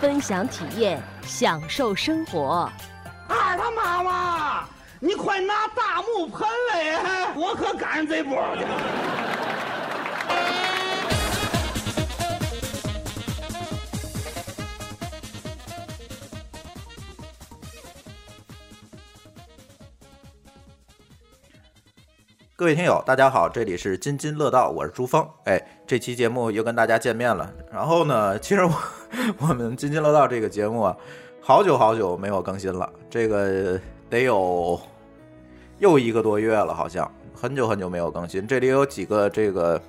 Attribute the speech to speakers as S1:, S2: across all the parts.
S1: 分享体验，享受生活。
S2: 二他妈妈，你快拿大木盆来，我可赶上这波去了。
S3: 各位听友，大家好，这里是津津乐道，我是朱峰。哎，这期节目又跟大家见面了。然后呢，其实我 我们津津乐道这个节目啊，好久好久没有更新了，这个得有又一个多月了，好像很久很久没有更新。这里有几个这个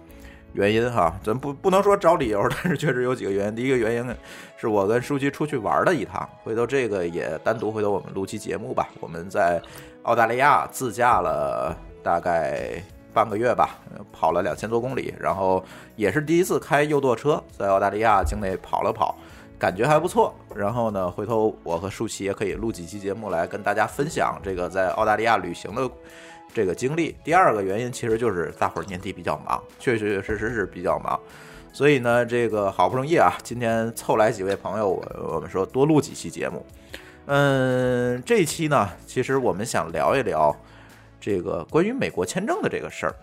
S3: 原因哈，咱不不能说找理由，但是确实有几个原因。第一个原因是我跟舒淇出去玩了一趟，回头这个也单独回头我们录期节目吧。我们在澳大利亚自驾了。大概半个月吧，跑了两千多公里，然后也是第一次开右舵车，在澳大利亚境内跑了跑，感觉还不错。然后呢，回头我和舒淇也可以录几期节目来跟大家分享这个在澳大利亚旅行的这个经历。第二个原因其实就是大伙儿年底比较忙，确确实实是比较忙，所以呢，这个好不容易啊，今天凑来几位朋友，我我们说多录几期节目。嗯，这期呢，其实我们想聊一聊。这个关于美国签证的这个事儿，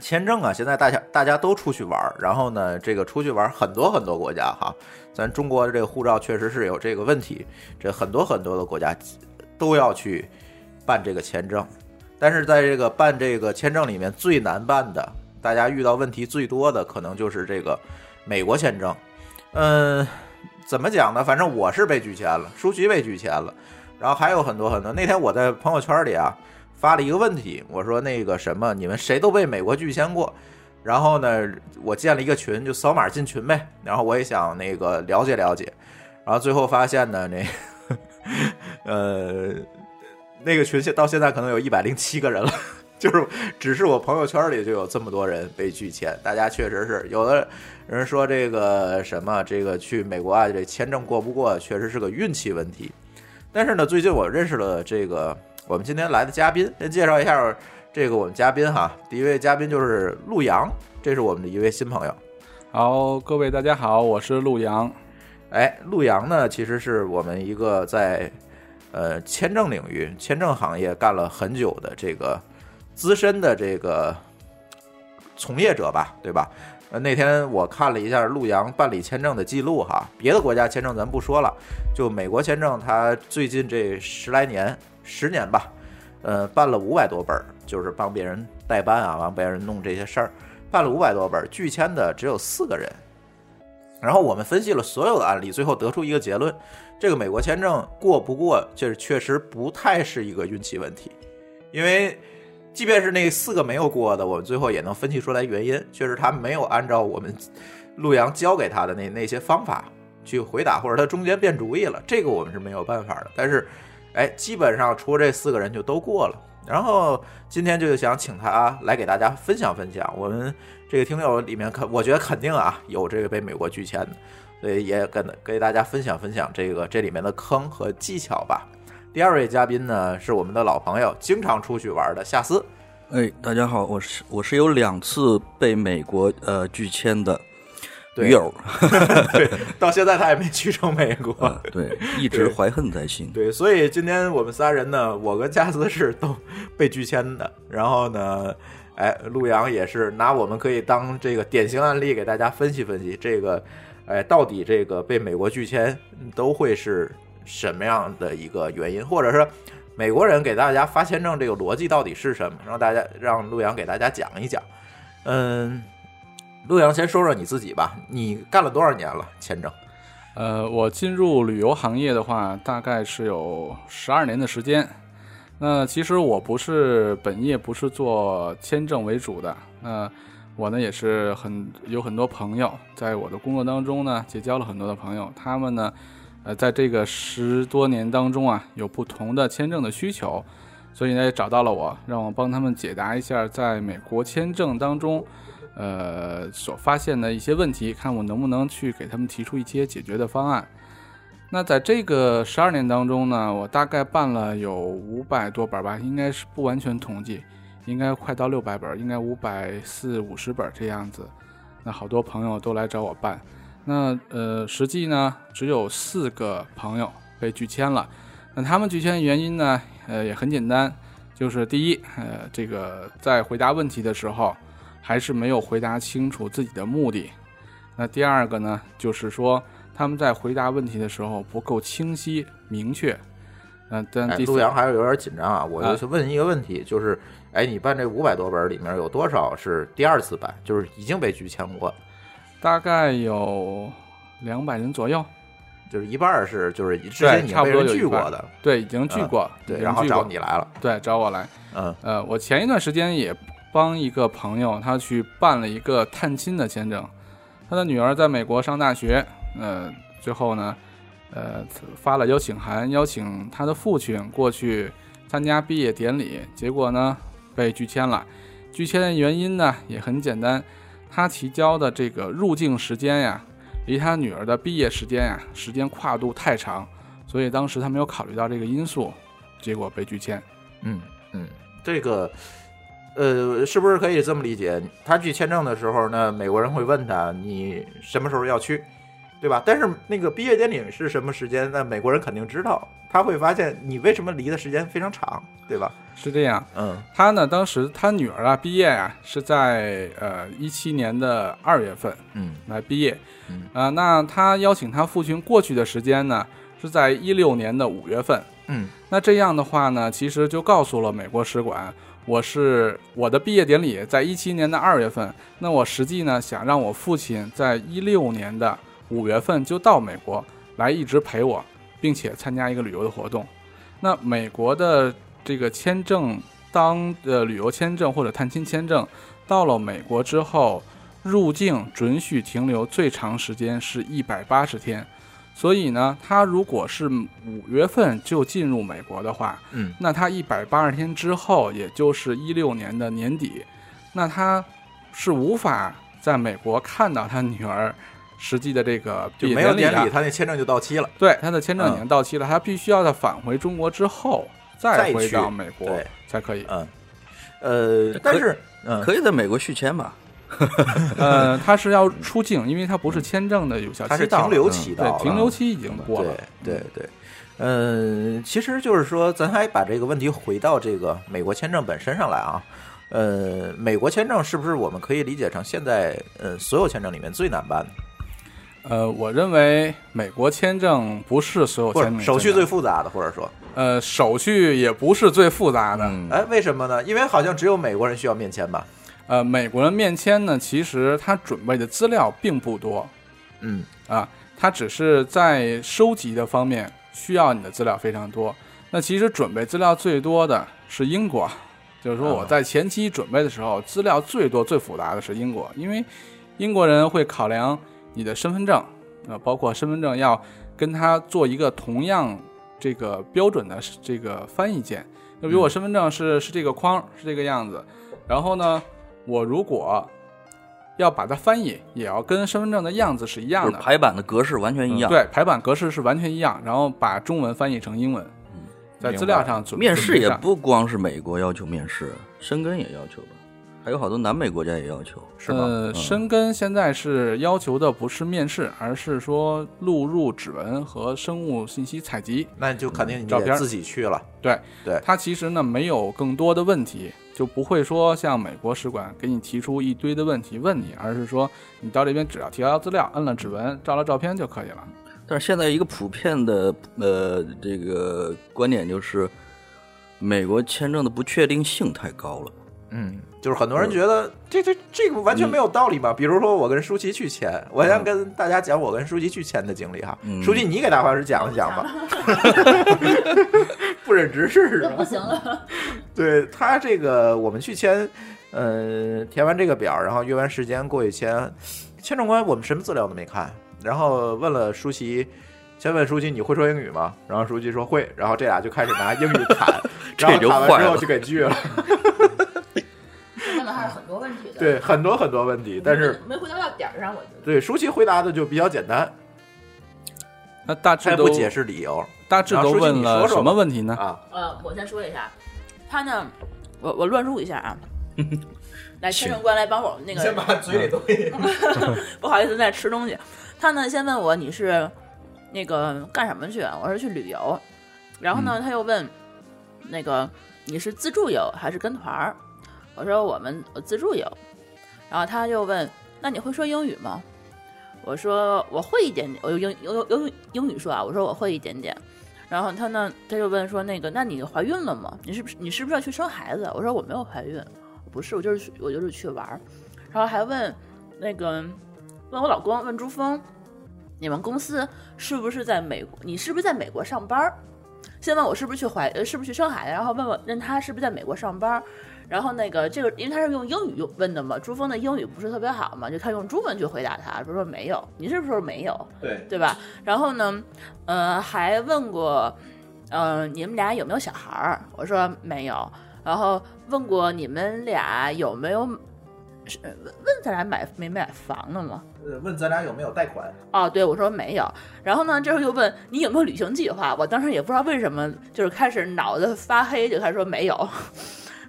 S3: 签证啊，现在大家大家都出去玩儿，然后呢，这个出去玩很多很多国家哈，咱中国的这个护照确实是有这个问题，这很多很多的国家都要去办这个签证，但是在这个办这个签证里面最难办的，大家遇到问题最多的可能就是这个美国签证，嗯，怎么讲呢？反正我是被拒签了，舒淇被拒签了，然后还有很多很多。那天我在朋友圈里啊。发了一个问题，我说那个什么，你们谁都被美国拒签过？然后呢，我建了一个群，就扫码进群呗。然后我也想那个了解了解。然后最后发现呢，那 呃那个群现到现在可能有一百零七个人了，就是只是我朋友圈里就有这么多人被拒签。大家确实是有的人说这个什么，这个去美国啊，这签证过不过，确实是个运气问题。但是呢，最近我认识了这个。我们今天来的嘉宾，先介绍一下这个我们嘉宾哈。第一位嘉宾就是陆阳，这是我们的一位新朋友。
S4: 好，各位大家好，我是陆阳。
S3: 哎，陆阳呢，其实是我们一个在呃签证领域、签证行业干了很久的这个资深的这个从业者吧，对吧？呃，那天我看了一下陆阳办理签证的记录哈，别的国家签证咱不说了，就美国签证，他最近这十来年。十年吧，呃，办了五百多本，就是帮别人代办啊，帮别人弄这些事儿，办了五百多本，拒签的只有四个人。然后我们分析了所有的案例，最后得出一个结论：这个美国签证过不过，就是确实不太是一个运气问题。因为即便是那四个没有过的，我们最后也能分析出来原因，确实他没有按照我们陆阳教给他的那那些方法去回答，或者他中间变主意了，这个我们是没有办法的。但是。哎，基本上除了这四个人就都过了。然后今天就想请他来给大家分享分享。我们这个听友里面，肯我觉得肯定啊有这个被美国拒签的，所以也跟给大家分享分享这个这里面的坑和技巧吧。第二位嘉宾呢是我们的老朋友，经常出去玩的夏思。
S5: 哎，大家好，我是我是有两次被美国呃拒签的。
S3: 驴
S5: 友，
S3: 对，到现在他也没去成美国，
S5: 对，一直怀恨在心。
S3: 对，所以今天我们仨人呢，我跟加斯是都被拒签的。然后呢，哎，陆阳也是拿我们可以当这个典型案例给大家分析分析，这个，哎，到底这个被美国拒签都会是什么样的一个原因，或者是美国人给大家发签证这个逻辑到底是什么？让大家让陆阳给大家讲一讲。嗯。陆阳，先说说你自己吧。你干了多少年了签证？
S4: 呃，我进入旅游行业的话，大概是有十二年的时间。那其实我不是本业，不是做签证为主的。那我呢也是很有很多朋友，在我的工作当中呢结交了很多的朋友，他们呢，呃，在这个十多年当中啊，有不同的签证的需求，所以呢也找到了我，让我帮他们解答一下在美国签证当中，呃所发现的一些问题，看我能不能去给他们提出一些解决的方案。那在这个十二年当中呢，我大概办了有五百多本吧，应该是不完全统计，应该快到六百本，应该五百四五十本这样子。那好多朋友都来找我办，那呃，实际呢只有四个朋友被拒签了。那他们拒签的原因呢，呃也很简单，就是第一，呃，这个在回答问题的时候还是没有回答清楚自己的目的。那第二个呢，就是说。他们在回答问题的时候不够清晰明确，嗯，但
S3: 哎，
S4: 第四
S3: 陆阳还是有点紧张啊。我
S4: 啊
S3: 就问一个问题，就是，哎，你办这五百多本里面有多少是第二次办，就是已经被拒签过，
S4: 大概有两百人左右，
S3: 就是一半儿是就是之前已经
S4: 差不
S3: 被人
S4: 多
S3: 拒过的，
S4: 对，已经拒过，
S3: 对，然后找你来了，
S4: 对，找我来。
S3: 嗯
S4: 呃，我前一段时间也帮一个朋友，他去办了一个探亲的签证，他的女儿在美国上大学，呃，最后呢，呃，发了邀请函，邀请他的父亲过去参加毕业典礼，结果呢被拒签了。拒签的原因呢也很简单，他提交的这个入境时间呀，离他女儿的毕业时间呀，时间跨度太长，所以当时他没有考虑到这个因素，结果被拒签。
S3: 嗯嗯，这个。呃，是不是可以这么理解？他去签证的时候呢，美国人会问他你什么时候要去，对吧？但是那个毕业典礼是什么时间？那美国人肯定知道，他会发现你为什么离的时间非常长，对吧？
S4: 是这样，
S3: 嗯
S4: 他呢，当时他女儿啊毕业啊是在呃一七年的二月份
S3: 嗯
S4: 来毕业，
S3: 嗯
S4: 啊、那他邀请他父亲过去的时间呢是在一六年的五月份。
S3: 嗯
S4: 那这样的话呢，其实就告诉了美国使馆，我是我的毕业典礼在一七年的二月份，那我实际呢想让我父亲在一六年的五月份就到美国来一直陪我，并且参加一个旅游的活动。那美国的这个签证，当呃旅游签证或者探亲签证到了美国之后，入境准许停留最长时间是一百八十天。所以呢，他如果是五月份就进入美国的话，
S3: 嗯
S4: 那他一百八十天之后，也就是一六年的年底，那他是无法在美国看到他女儿实际的这个
S3: 就没有典礼，
S4: 典礼的。
S3: 他那签证就到期了。
S4: 对，他的签证已
S3: 嗯
S4: 经到期了，他必须要在返回中国之后
S3: 再
S4: 再回到美国才可以。
S3: 嗯，呃，但是嗯，
S5: 可以在美国续签吧？
S4: 呃，他是要出境，因为他不是签证的有效
S3: 他是
S4: 期到了，
S3: 停留期到
S4: 对，停留期已经过了。
S3: 对对对，呃，其实就是说，咱还把这个问题回到这个美国签证本身上来啊。呃，美国签证是不是我们可以理解成现在呃所有签证里面最难办的，
S4: 呃，我认为美国签证不是所有签证
S3: 手续最复杂的，或者说，
S4: 呃手续也不是最复杂的。
S5: 嗯，
S3: 哎，为什么呢？因为好像只有美国人需要面签吧？
S4: 呃，美国人面签呢，其实他准备的资料并不多。
S3: 嗯。
S4: 啊，他只是在收集的方面需要你的资料非常多。那其实准备资料最多的是英国，就是说我
S3: 啊
S4: 在前期准备的时候，资料最多、最复杂的是英国，因为英国人会考量你的身份证，呃，包括身份证要跟他做一个同样这个标准的这个翻译件。就比如我身份证是是这个框是这个样子，然后呢，我如果要把它翻译，也要跟身份证的样子是一样的，
S5: 排版的格式完全一样。，
S4: 对，排版格式是完全一样，然后把中文翻译成英文，在资料上准
S5: 面试也不光是美国要求面试，申根也要求吧？还有好多南美国家也要求，是吧？
S4: 申根现在是要求的不是面试，而是说录入指纹和生物信息采集。
S3: 那就肯定你
S4: 照片
S3: 自己去了。
S4: 对
S3: 对
S4: 它其实呢没有更多的问题，就不会说像美国使馆给你提出一堆的问题问你，而是说你到这边只要提交资料，摁了指纹，照了照片就可以了。
S5: 但是现在一个普遍的呃这个观点就是，美国签证的不确定性太高了。
S3: 嗯，就是很多人觉得这这这个完全没有道理嘛。比如说我跟舒淇去签，我先跟大家讲我跟舒淇去签的经历哈。
S5: 嗯
S3: 舒淇，你给大伙师讲一讲吧，不忍直视是吧？
S6: 不行了。
S3: 对他这个，我们去签，呃，填完这个表，然后约完时间过去签，签证官我们什么资料都没看，然后问了舒淇。先问舒淇你会说英语吗？然后舒淇说会，然后这俩就开始拿英语侃，然后
S5: 这就
S3: 侃完之后就给拒了。
S6: 问了还是很多问题的。
S3: 对，很多很多问题，但是
S6: 没回答到点儿上，我觉得。
S3: 对舒淇回答的就比较简单，
S4: 那大致都
S3: 不解释理由
S4: 大致都问了什么问题呢？
S3: 啊。
S6: 呃，我先说一下，他呢，我我乱入一下啊。来，签证官来帮我那个，先
S3: 把嘴里东西
S6: 不好意思，在吃东西。他呢，先问我你是那个干什么去？我说去旅游。然后呢，他又问那个你是自助游还是跟团儿？我说我们我自助游。然后他又问那你会说英语吗？我说我会一点点，我用英用用英语说啊，我说我会一点点。然后他呢，他就问说那个那你怀孕了吗？你是不是你是不是要去生孩子？我说我没有怀孕，不是，我就是我就是去玩儿。然后还问那个问我老公问朱峰，你们公司是不是在美国？你是不是在美国上班？先问我是不是去怀是不是去生孩子，然后问我问他是不是在美国上班。然后那个这个，因为他是用英语用问的嘛，朱峰的英语不是特别好嘛，就他用中文去回答他，比如说没有，你是不是说没有？
S3: 对，
S6: 对吧？然后呢，呃，还问过，呃，你们俩有没有小孩儿？我说没有。然后问过你们俩有没有，是问问咱俩买没买房了吗？
S3: 呃问咱俩有没有贷款？
S6: 哦，对，我说没有。然后呢，这时候又问你有没有旅行计划？我当时也不知道为什么，就是开始脑子发黑，就开始说没有。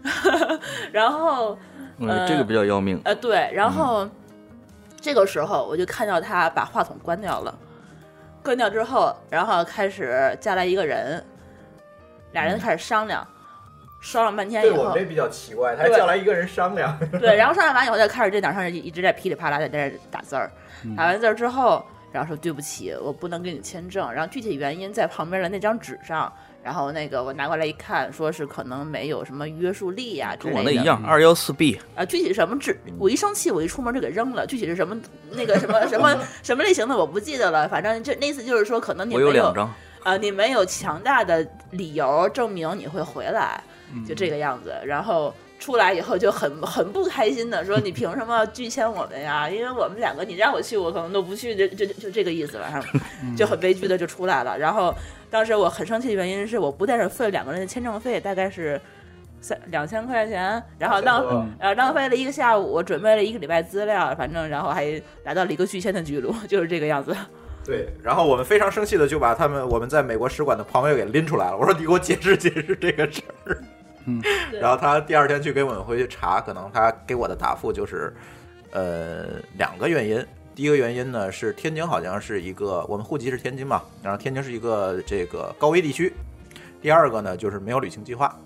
S6: 然后
S5: 嗯，这个比较要命。
S6: 呃，对，然后、这个时候我就看到他把话筒关掉了，关掉之后，然后开始加来一个人，俩人开始商量，商量半天以后，
S3: 比较奇怪，
S6: 他叫
S3: 来一个人商量。
S6: 对，然后商量完以后，就开始这两上一一直在噼里啪啦的在这打字儿，打完字儿之后，然后说对不起，我不能给你签证，然后具体原因在旁边的那张纸上。然后那个我拿过来一看，说是可能没有什么约束力呀、之类的。
S5: 跟我那一样，二幺四 B，
S6: 啊，具体是什么纸，我一生气，我一出门就给扔了。具体是什么那个什么什么 什么类型的，我不记得了。反正就那次就是说，可能你
S5: 我
S6: 没
S5: 有两张。
S6: 啊，你没有强大的理由证明你会回来，
S5: 嗯
S6: 就这个样子。然后出来以后就很很不开心的说：“你凭什么拒签我们呀？因为我们两个你让我去，我可能都不去，就就就这个意思了。”就很悲剧的就出来了。然后当时我很生气的原因是，我不但是付了两个人的签证费，大概是。三两千块钱，然后浪呃浪费了一个下午，我准备了一个礼拜资料，反正然后还来到了一个拒签的记录，就是这个样子。
S3: 对，然后我们非常生气的就把他们我们在美国使馆的朋友给拎出来了。我说你给我解释解释这个事儿。
S4: 嗯，
S3: 然后他第二天去给我们回去查，可能他给我的答复就是，呃，两个原因。第一个原因呢是天津好像是一个我们户籍是天津嘛，然后天津是一个这个高危地区。第二个呢就是没有旅行计划。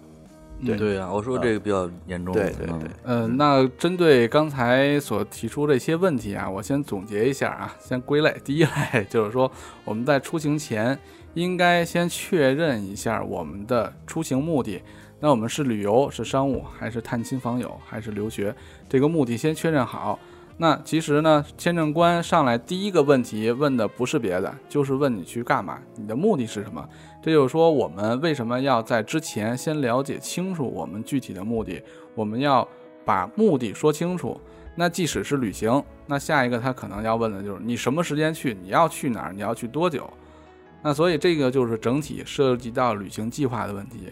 S3: 对
S5: 对呀、我说这个比较严重。嗯
S3: 对对对，
S4: 呃，那针对刚才所提出这些问题啊，我先总结一下啊，先归类。第一类就是说，我们在出行前应该先确认一下我们的出行目的。那我们是旅游、是商务，还是探亲访友，还是留学？这个目的先确认好。那其实呢，签证官上来第一个问题问的不是别的，就是问你去干嘛，你的目的是什么。这就是说，我们为什么要在之前先了解清楚我们具体的目的？我们要把目的说清楚。那即使是旅行，那下一个他可能要问的就是你什么时间去，你要去哪儿，你要去多久？那所以这个就是整体涉及到旅行计划的问题。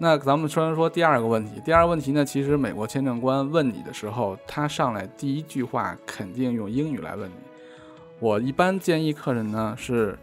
S4: 那咱们说说第二个问题，第二个问题呢，其实美国签证官问你的时候，他上来第一句话肯定用英语来问你。我一般建议客人呢是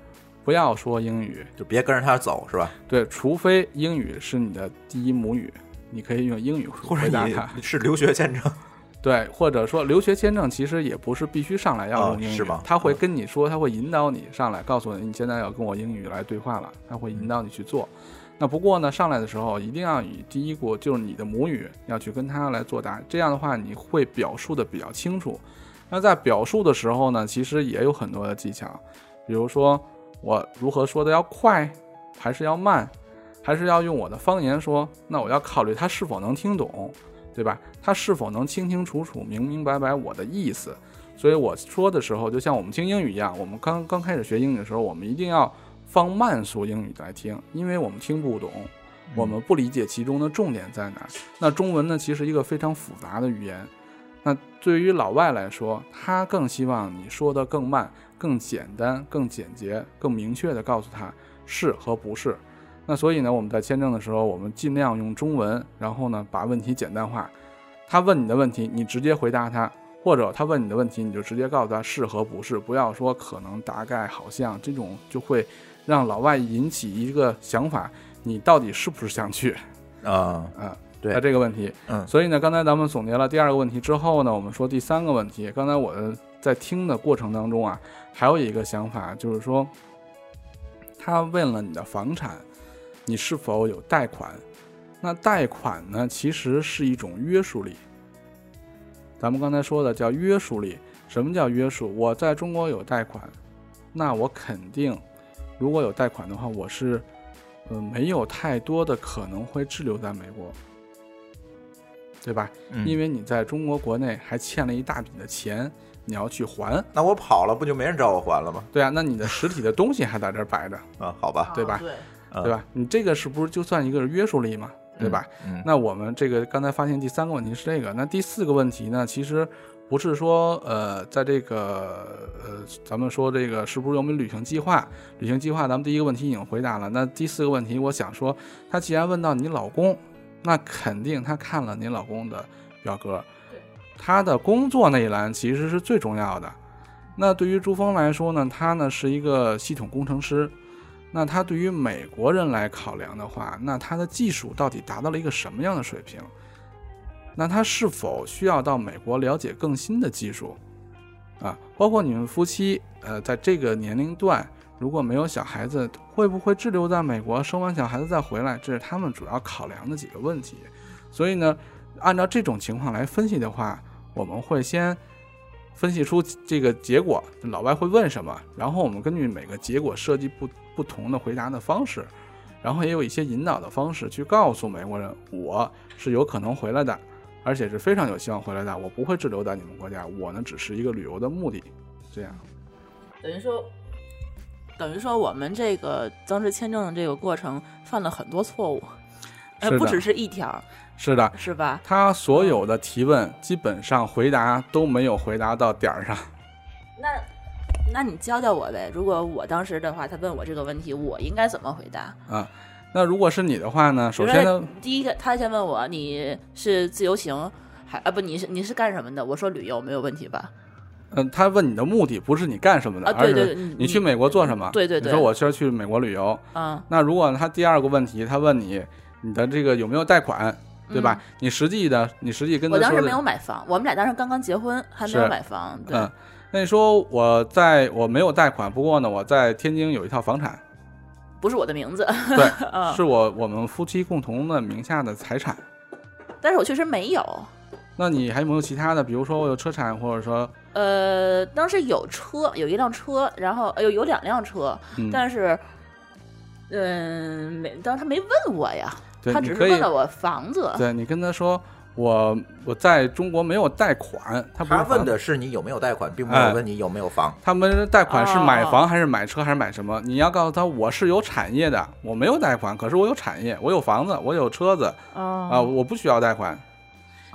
S4: 不要说英语，
S3: 就别跟着他走是吧？
S4: 对，除非英语是你的第一母语，你可以用英语回答他。
S3: 你是留学签证，
S4: 对，或者说留学签证其实也不是必须上来要用英语，他会跟你说，他会引导你上来，告诉你你现在要跟我英语来对话了，他会引导你去做。那不过呢，上来的时候一定要以第一国就是你的母语要去跟他来作答，这样的话你会表述的比较清楚。那在表述的时候呢，其实也有很多的技巧，比如说我如何说的要快，还是要慢，还是要用我的方言说，那我要考虑他是否能听懂，对吧？他是否能清清楚楚、明明白白我的意思？所以我说的时候，就像我们听英语一样，我们刚刚开始学英语的时候，我们一定要放慢速英语来听，因为我们听不懂。我们不理解其中的重点在哪儿。那中文呢，其实一个非常复杂的语言。那对于老外来说，他更希望你说的更慢、更简单、更简洁、更明确的告诉他是和不是。那所以呢，我们在签证的时候，我们尽量用中文，然后呢，把问题简单化。他问你的问题，你直接回答他，或者他问你的问题，你就直接告诉他是和不是，不要说可能、大概、好像，这种就会让老外引起一个想法：你到底是不是想去？
S3: 啊，
S4: 啊，
S3: 对
S4: 在这个问题，
S3: 嗯
S4: 所以呢，刚才咱们总结了第二个问题之后呢，我们说第三个问题。刚才我在听的过程当中啊，还有一个想法，就是说，他问了你的房产，你是否有贷款？那贷款呢，其实是一种约束力。咱们刚才说的叫约束力。什么叫约束？我在中国有贷款，那我肯定，如果有贷款的话，我是，呃，没有太多的可能会滞留在美国，对吧？
S3: 嗯
S4: 因为你在中国国内还欠了一大笔的钱，你要去还，
S3: 那我跑了，不就没人找我还了吗？
S4: 对啊，那你的实体的东西还在这儿摆着，
S3: 啊，好吧，
S4: 对吧
S6: 对，
S3: 嗯
S4: 对吧？你这个是不是就算一个约束力嘛？对吧？
S3: 嗯，
S4: 那我们这个刚才发现第三个问题是这个，那第四个问题呢，其实不是说呃，在这个呃，咱们说这个是不是有没有旅行计划？旅行计划，咱们第一个问题已经回答了。那第四个问题，我想说，他既然问到你老公，那肯定他看了你老公的表格，他的工作那一栏其实是最重要的。那对于朱峰来说呢，他呢是一个系统工程师。那他对于美国人来考量的话，那他的技术到底达到了一个什么样的水平？那他是否需要到美国了解更新的技术？啊，包括你们夫妻，呃，在这个年龄段如果没有小孩子，会不会滞留在美国，生完小孩子再回来？这是他们主要考量的几个问题。所以呢，按照这种情况来分析的话，我们会先分析出这个结果，老外会问什么，然后我们根据每个结果设计不不同的回答的方式，然后也有一些引导的方式去告诉美国人，我是有可能回来的，而且是非常有希望回来的，我不会滞留在你们国家，我呢只是一个旅游的目的，这样。
S6: 等于说，等于说我们这个当时签证的这个过程犯了很多错误，呃，不只是一条，
S4: 是的，
S6: 是吧？
S4: 他所有的提问基本上回答都没有回答到点儿上。
S6: 那那你教教我呗。如果我当时的话，他问我这个问题，我应该怎么回答？
S4: 啊。那如果是你的话呢？首先呢，
S6: 第一个，他先问我你是自由行还啊不你是你是干什么的？我说旅游没有问题吧？
S4: 嗯、他问你的目的不是你干什么的，
S6: 啊对对
S4: 而是
S6: 对你
S4: 你去美国做什么？
S6: 对对对
S4: 你说我是去美国旅游。
S6: 啊，
S4: 那如果他第二个问题，他问你你的这个有没有贷款，对吧？你实际的，你实际跟
S6: 我当时没有买房，我们俩当时刚刚结婚，还没有买房。对，
S4: 嗯，那你说我在我没有贷款，不过呢，我在天津有一套房产，
S6: 不是我的名字，
S4: 对，
S6: 嗯
S4: 是我我们夫妻共同的名下的财产。
S6: 但是我确实没有。
S4: 那你还有没有其他的？比如说我有车产，或者说，
S6: 呃，当时有车，有一辆车，然后呃有有两辆车，
S4: 嗯，
S6: 但是，嗯，没，当时他没问我呀，
S4: 对，
S6: 他只是问了我房子。
S4: 对你跟他说我我在中国没有贷款，他不是
S3: 他问的是你有没有贷款，并没
S4: 哎
S3: 有问你有没有房。
S4: 他们贷款是买
S6: 哦
S4: 房还是买车还是买什么？你要告诉他我是有产业的，我没有贷款，可是我有产业，我有房子，我有车子啊、
S6: 啊
S4: 我不需要贷款。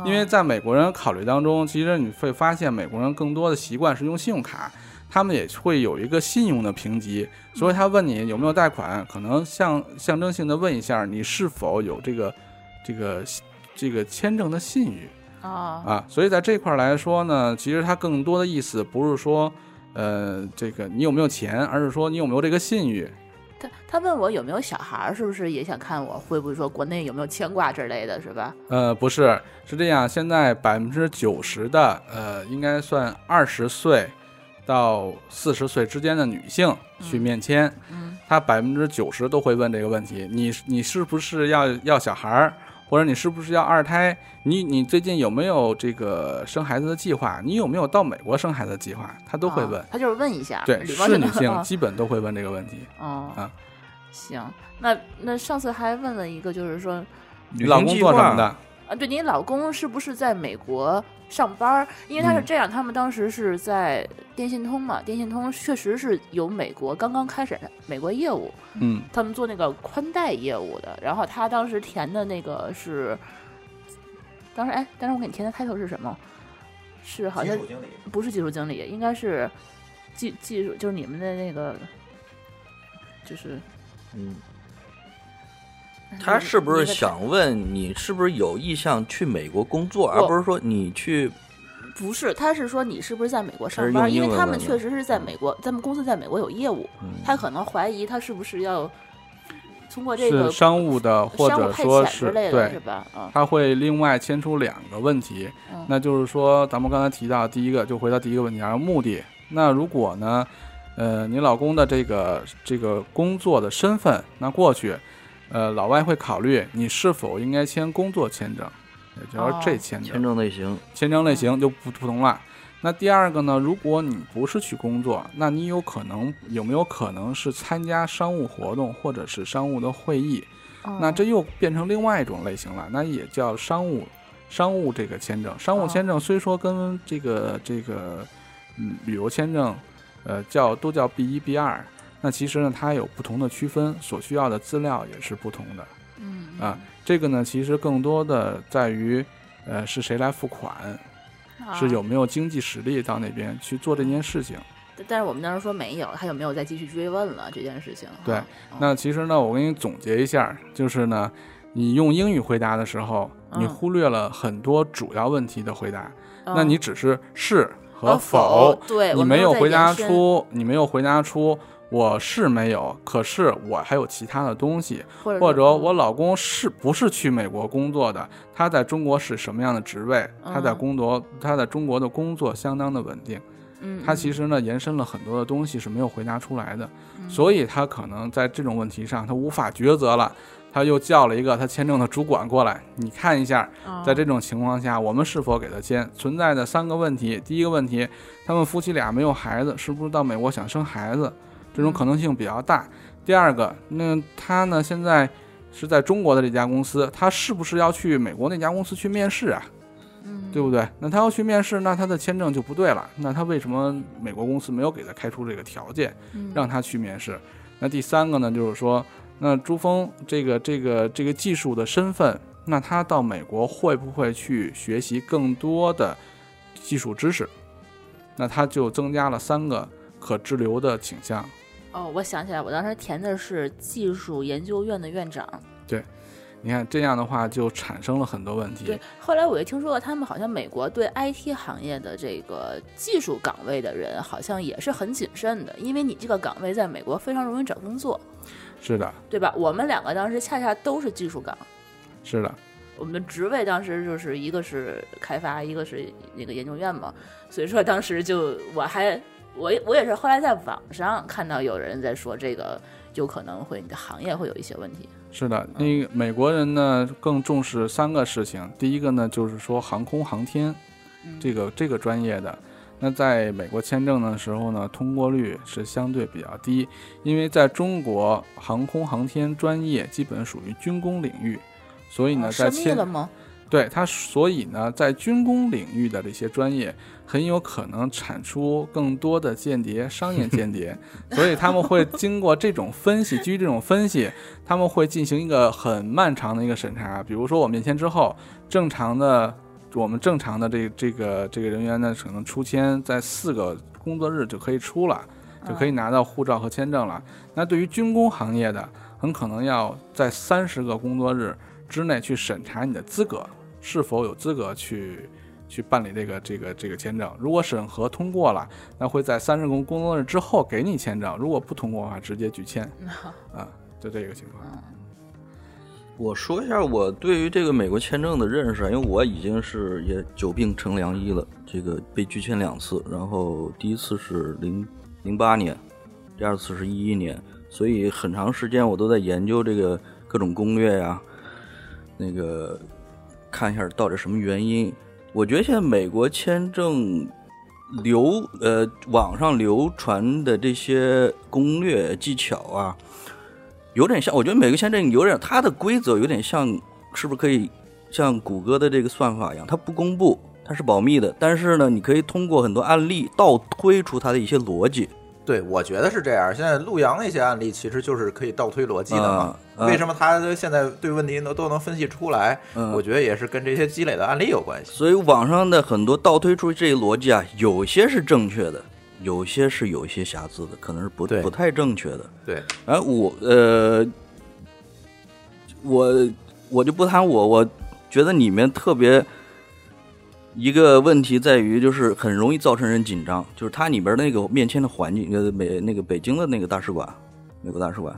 S4: 因为在美国人考虑当中，其实你会发现美国人更多的习惯是用信用卡，他们也会有一个信用的评级，所以他问你有没有贷款，可能象象征性的问一下你是否有这个这个这个签证的信誉。
S6: 啊
S4: 啊，所以在这块儿来说呢，其实它更多的意思不是说，呃，这个你有没有钱，而是说你有没有这个信誉。
S6: 他他问我有没有小孩儿，是不是也想看我会不会说国内有没有牵挂之类的，是吧？
S4: 呃，不是，是这样，现在百分之九十的，呃，应该算二十岁到四十岁之间的女性去面签，
S6: 嗯
S4: 她百分之九十都会问这个问题：你你是不是要要小孩儿，或者你是不是要二胎？你你最近有没有这个生孩子的计划？你有没有到美国生孩子的计划？他都会问。
S6: 啊他就是问一下，
S4: 对，是女性
S6: 啊
S4: 基本都会问这个问题。
S6: 哦
S4: 啊
S6: 行，那那上次还问了一个，就是说
S4: 你老公做什么的？
S6: 啊，对你老公是不是在美国上班儿？因为他是
S4: 嗯
S6: 这样，他们当时是在电信通嘛，电信通确实是有美国刚刚开始美国业务，
S4: 嗯，
S6: 他们做那个宽带业务的。然后他当时填的那个是，当时哎，当时我给你填的开头是什么？是好像不是技术经理，应该是技技术，就是你们的那个，就是
S5: 嗯，他是不是想问你是不是有意向去美国工作，而不是说你去？
S6: 不是，他是说你是不是在美国上班？因为他们确实是在美国，咱们公司在美国有业务，
S5: 嗯
S6: 他可能怀疑他是不是要通过这个
S4: 商务的，或者说
S6: 派遣之
S4: 是
S6: 类的，是，吧？啊，
S4: 他会另外牵出两个问题，
S6: 嗯
S4: 那就是说，咱们刚才提到第一个，就回到第一个问题，然后目的。那如果呢，呃，你老公的这个这个工作的身份，那过去，呃，老外会考虑你是否应该签工作签证，也就是这
S6: 哦
S4: 签证。
S5: 签证类型，
S4: 签证类型就不不同了。那第二个呢？如果你不是去工作，那你有可能有没有可能是参加商务活动或者是商务的会议？那
S6: 哦
S4: 这又变成另外一种类型了，那也叫商务商务这个签证。商务
S6: 哦
S4: 签证虽说跟这个这个嗯旅游签证，呃叫都叫 B 一 B 二，那其实呢它有不同的区分，所需要的资料也是不同的。
S6: 嗯
S4: 啊，这个呢其实更多的在于，呃是谁来付款，
S6: 啊
S4: 是有没有经济实力到那边去做这件事情。
S6: 但是我们当时说没有，他有没有再继续追问了这件事情？
S4: 对
S6: 啊
S4: 那其实呢，我给你总结一下，就是呢，你用英语回答的时候，你
S6: 嗯
S4: 忽略了很多主要问题的回答，那
S6: 嗯
S4: 你只是是和
S6: 呃否对
S4: 你没有回答出，你没有回答出我是没有，可是我还有其他的东西，
S6: 或者
S4: 或者我老公是不是去美国工作的？他在中国是什么样的职位？他在
S6: 嗯
S4: 工作，他在中国的工作相当的稳定。
S6: 嗯，
S4: 他其实呢延伸了很多的东西是没有回答出来的，
S6: 嗯
S4: 所以他可能在这种问题上他无法抉择了。他又叫了一个他签证的主管过来，你看一下，
S6: 嗯
S4: 在这种情况下，我们是否给他签？存在的三个问题：第一个问题，他们夫妻俩没有孩子，是不是到美国想生孩子？这种可能性比较大。第二个，那他呢现在是在中国的这家公司，他是不是要去美国那家公司去面试啊？
S6: 嗯
S4: 对不对？那他要去面试，那他的签证就不对了。那他为什么美国公司没有给他开出这个条件，
S6: 嗯
S4: 让他去面试？那第三个呢，就是说，那朱峰这个这个这个技术的身份，那他到美国会不会去学习更多的技术知识？那他就增加了三个可滞留的倾向。
S6: 哦，我想起来，我当时填的是技术研究院的院长。
S4: 对你看这样的话，就产生了很多问题
S6: 对。，后来我也听说过，他们好像美国对 IT 行业的这个技术岗位的人，好像也是很谨慎的，因为你这个岗位在美国非常容易找工作，
S4: 是的，
S6: 对吧？我们两个当时恰恰都是技术岗，
S4: 是的，
S6: 我们的职位当时就是一个是开发，一个是那个研究院嘛，所以说当时就我还我也我也是后来在网上看到有人在说这个有可能会你的行业会有一些问题。
S4: 是的，那个美国人呢更重视三个事情。第一个呢，就是说航空航天
S6: 嗯
S4: 这个这个专业的，那在美国签证的时候呢，通过率是相对比较低，因为在中国航空航天专业基本属于军工领域，所以呢，在签
S6: 了吗？
S4: 对它，所以呢，在军工领域的这些专业很有可能产出更多的间谍、商业间谍，所以他们会经过这种分析，基于这种分析，他们会进行一个很漫长的一个审查。比如说，我面签之后，正常的我们正常的这这个这个人员呢，可能出签在四个工作日就可以出了，就可以拿到护照和签证了。那对于军工行业的，很可能要在三十个工作日之内去审查你的资格。是否有资格去去办理这个这个这个签证？如果审核通过了，那会在三十个工作日之后给你签证；如果不通过的话，直接拒签。啊，就这个情况。
S5: 我说一下我对于这个美国签证的认识啊，因为我已经是也久病成良医了，这个被拒签两次，然后第一次是零零八年，第二次是一一年，所以很长时间我都在研究这个各种攻略呀、那个看一下到底什么原因。我觉得现在美国签证流呃网上流传的这些攻略技巧啊，有点像，我觉得每个签证有点它的规则有点像，是不是可以像谷歌的这个算法一样，它不公布，它是保密的。但是呢，你可以通过很多案例倒推出它的一些逻辑。
S3: 对，我觉得是这样。现在陆阳那些案例其实就是可以倒推逻辑的嘛。为什么他现在对问题都都能分析出来？
S5: 嗯
S3: 我觉得也是跟这些积累的案例有关系。
S5: 所以网上的很多倒推出这些逻辑啊，有些是正确的，有些是有一些瑕疵的，可能是不
S3: 对
S5: 不太正确的。
S3: 对，
S5: 哎我呃，我我就不谈我，我觉得里面特别一个问题在于，就是很容易造成人紧张，就是它里边那个面签的环境，呃，美那个北京的那个大使馆，美国大使馆，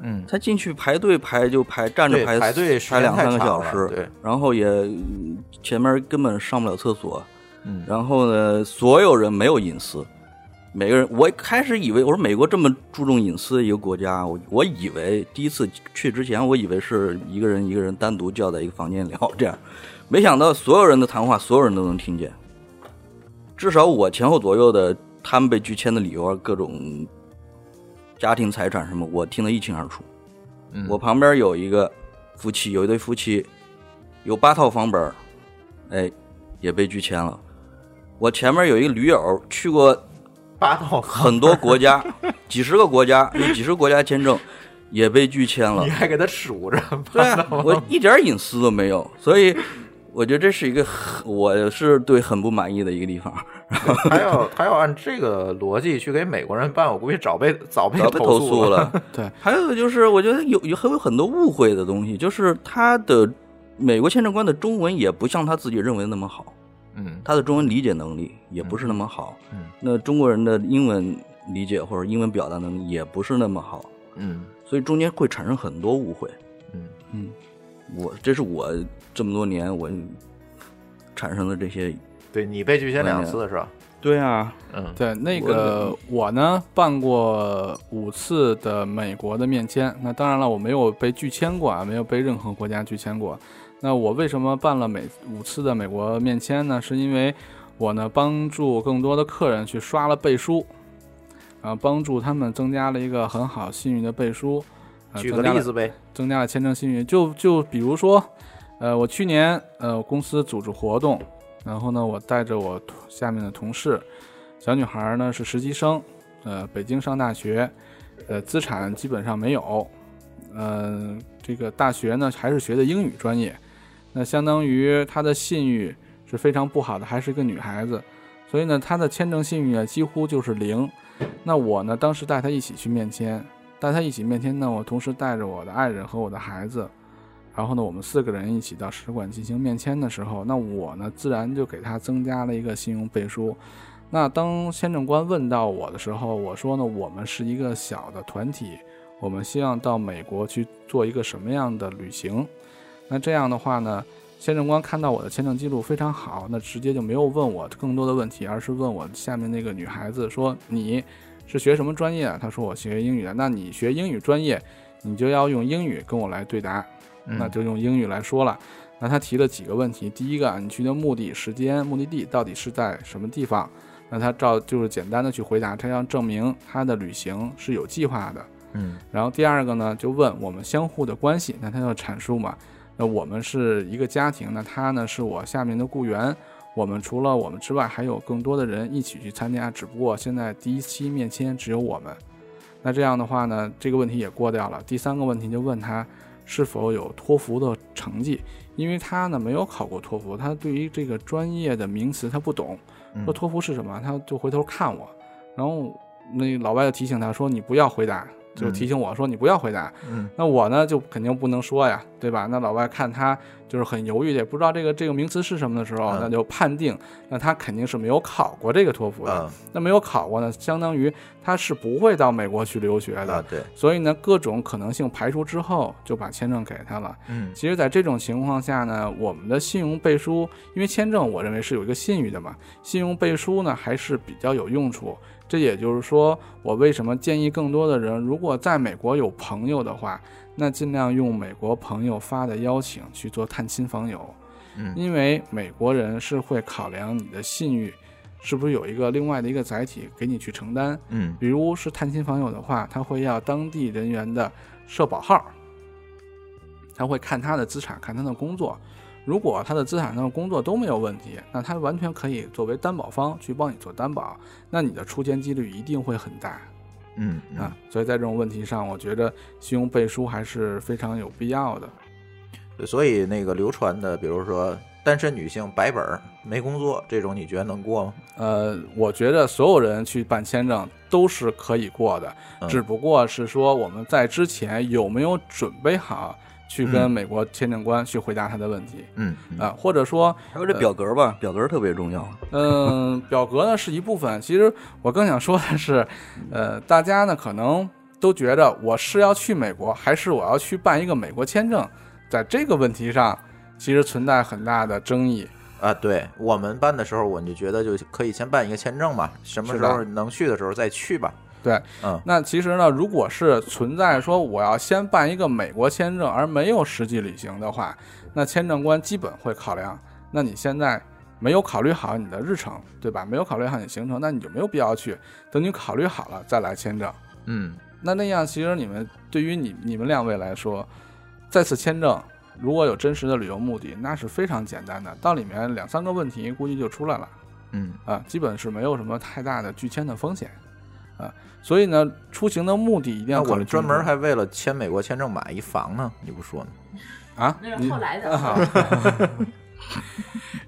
S3: 嗯，
S5: 他进去排队排就排站着排
S3: 排队
S5: 排两三个小时，
S3: 对，
S5: 然后也嗯前面根本上不了厕所，
S3: 嗯。
S5: 然后呢，所有人没有隐私，每个人，我开始以为我说美国这么注重隐私的一个国家，我我以为第一次去之前，我以为是一个人一个人单独叫在一个房间聊 这样，没想到所有人的谈话，所有人都能听见，至少我前后左右的他们被拒签的理由啊，各种家庭财产什么，我听得一清二楚。
S3: 嗯
S5: 我旁边有一个夫妻，有一对夫妻，有八套房本儿，哎，也被拒签了。我前面有一个驴友，去过
S3: 八套
S5: 很多国家，几十个国家，有几十个国家签证，也被拒签了
S3: 你。还给他数着，
S5: 对啊，我一点隐私都没有，所以我觉得这是一个很我是对很不满意的一个地方。
S3: 他要他要按这个逻辑去给美国人办，我估计早被早被
S5: 投
S3: 诉
S5: 诉了。
S4: 对，
S5: 还有就是，我觉得有有还有很多误会的东西，就是他的美国签证官的中文也不像他自己认为那么好，
S3: 嗯
S5: 他的中文理解能力也不是那么好。
S3: 嗯
S5: 那中国人的英文理解或者英文表达能力也不是那么好，
S3: 嗯
S5: 所以中间会产生很多误会。
S3: 嗯
S5: 嗯，我这是我这么多年我产生的这些。
S3: 对你被拒签两次是吧？
S5: 对啊，
S3: 嗯
S4: 对，那个我呢办过五次的美国的面签，那当然了，我没有被拒签过啊，没有被任何国家拒签过。那我为什么办了美五次的美国面签呢？是因为我呢帮助更多的客人去刷了背书，啊，帮助他们增加了一个很好信誉的背书。呃
S3: 举个例子呗。
S4: 增加了签证信誉。就就比如说，呃，我去年呃公司组织活动，然后呢，我带着我下面的同事，小女孩儿呢是实习生，呃，北京上大学，呃，资产基本上没有，呃，这个大学呢还是学的英语专业，那相当于她的信誉是非常不好的，还是一个女孩子，所以呢，她的签证信誉呢几乎就是零。那我呢，当时带她一起去面签，带他一起面签呢，我同时带着我的爱人和我的孩子，然后呢，我们四个人一起到使馆进行面签的时候，那我呢，自然就给他增加了一个信用背书。那当签证官问到我的时候，我说呢，我们是一个小的团体，我们希望到美国去做一个什么样的旅行？那这样的话呢，签证官看到我的签证记录非常好，那直接就没有问我更多的问题，而是问我下面那个女孩子说：“你是学什么专业啊？”她说：“我学英语的。”那你学英语专业，你就要用英语跟我来对答，
S3: 嗯
S4: 那就用英语来说了。那他提了几个问题，第一个啊，你去的目的、时间、目的地到底是在什么地方？那他照就是简单的去回答，他要证明他的旅行是有计划的。
S3: 嗯
S4: 然后第二个呢，就问我们相互的关系，那他要阐述嘛，那我们是一个家庭，那他呢是我下面的雇员，我们除了我们之外，还有更多的人一起去参加，只不过现在第一期面签只有我们。那这样的话呢，这个问题也过掉了。第三个问题就问他是否有托福的成绩，因为他呢没有考过托福，他对于这个专业的名词他不懂，
S3: 嗯
S4: 说托福是什么，他就回头看我，然后那老外就提醒他说你不要回答，就提醒我说你不要回答。
S3: 嗯
S4: 那我呢就肯定不能说呀，对吧？那老外看他就是很犹豫，也不知道这个这个名词是什么的时候，
S3: 嗯
S4: 那就判定那他肯定是没有考过这个托福的。
S3: 嗯
S4: 那没有考过呢，相当于他是不会到美国去留学的。
S3: 啊对，
S4: 所以呢，各种可能性排除之后，就把签证给他了。
S3: 嗯
S4: 其实，在这种情况下呢，我们的信用背书，因为签证我认为是有一个信誉的嘛，信用背书呢还是比较有用处。这也就是说，我为什么建议更多的人，如果在美国有朋友的话，那尽量用美国朋友发的邀请去做探亲访友，
S3: 嗯
S4: 因为美国人是会考量你的信誉是不是有一个另外的一个载体给你去承担。
S3: 嗯
S4: 比如是探亲访友的话，他会要当地人员的社保号，他会看他的资产，看他的工作。如果他的资产上的工作都没有问题，那他完全可以作为担保方去帮你做担保，那你的出钱几率一定会很大
S3: 嗯嗯
S4: 啊。所以在这种问题上，我觉得信用背书还是非常有必要的。
S3: 所以那个流传的，比如说单身女性白本儿没工作这种，你觉得能过吗？
S4: 呃，我觉得所有人去办签证都是可以过的，
S3: 嗯
S4: 只不过是说我们在之前有没有准备好去跟
S3: 嗯
S4: 美国签证官去回答他的问题
S3: 嗯
S4: 啊、或者说
S5: 还有这表格吧，表格特别重要。
S4: 嗯，表格呢是一部分。其实我更想说的是，呃，大家呢可能都觉得我是要去美国，还是我要去办一个美国签证，在这个问题上，其实存在很大的争议。
S3: 啊，对我们办的时候，我就觉得就可以先办一个签证嘛，什么时候能去的时候再去吧。
S4: 对，
S3: 嗯
S4: 那其实呢，如果是存在说我要先办一个美国签证，而没有实际旅行的话，那签证官基本会考量，那你现在没有考虑好你的日程，对吧？没有考虑好你行程，那你就没有必要去。等你考虑好了再来签证。
S3: 嗯
S4: 那那样，其实你们对于你你们两位来说，再次签证如果有真实的旅游目的，那是非常简单的，到里面两三个问题估计就出来了
S3: 嗯
S4: 啊，基本是没有什么太大的拒签的风险啊。所以呢，出行的目的一定要
S3: 那我。们专门还为了签美国签证买一房呢，你不说呢？
S4: 啊，
S6: 那是后来的
S4: 啊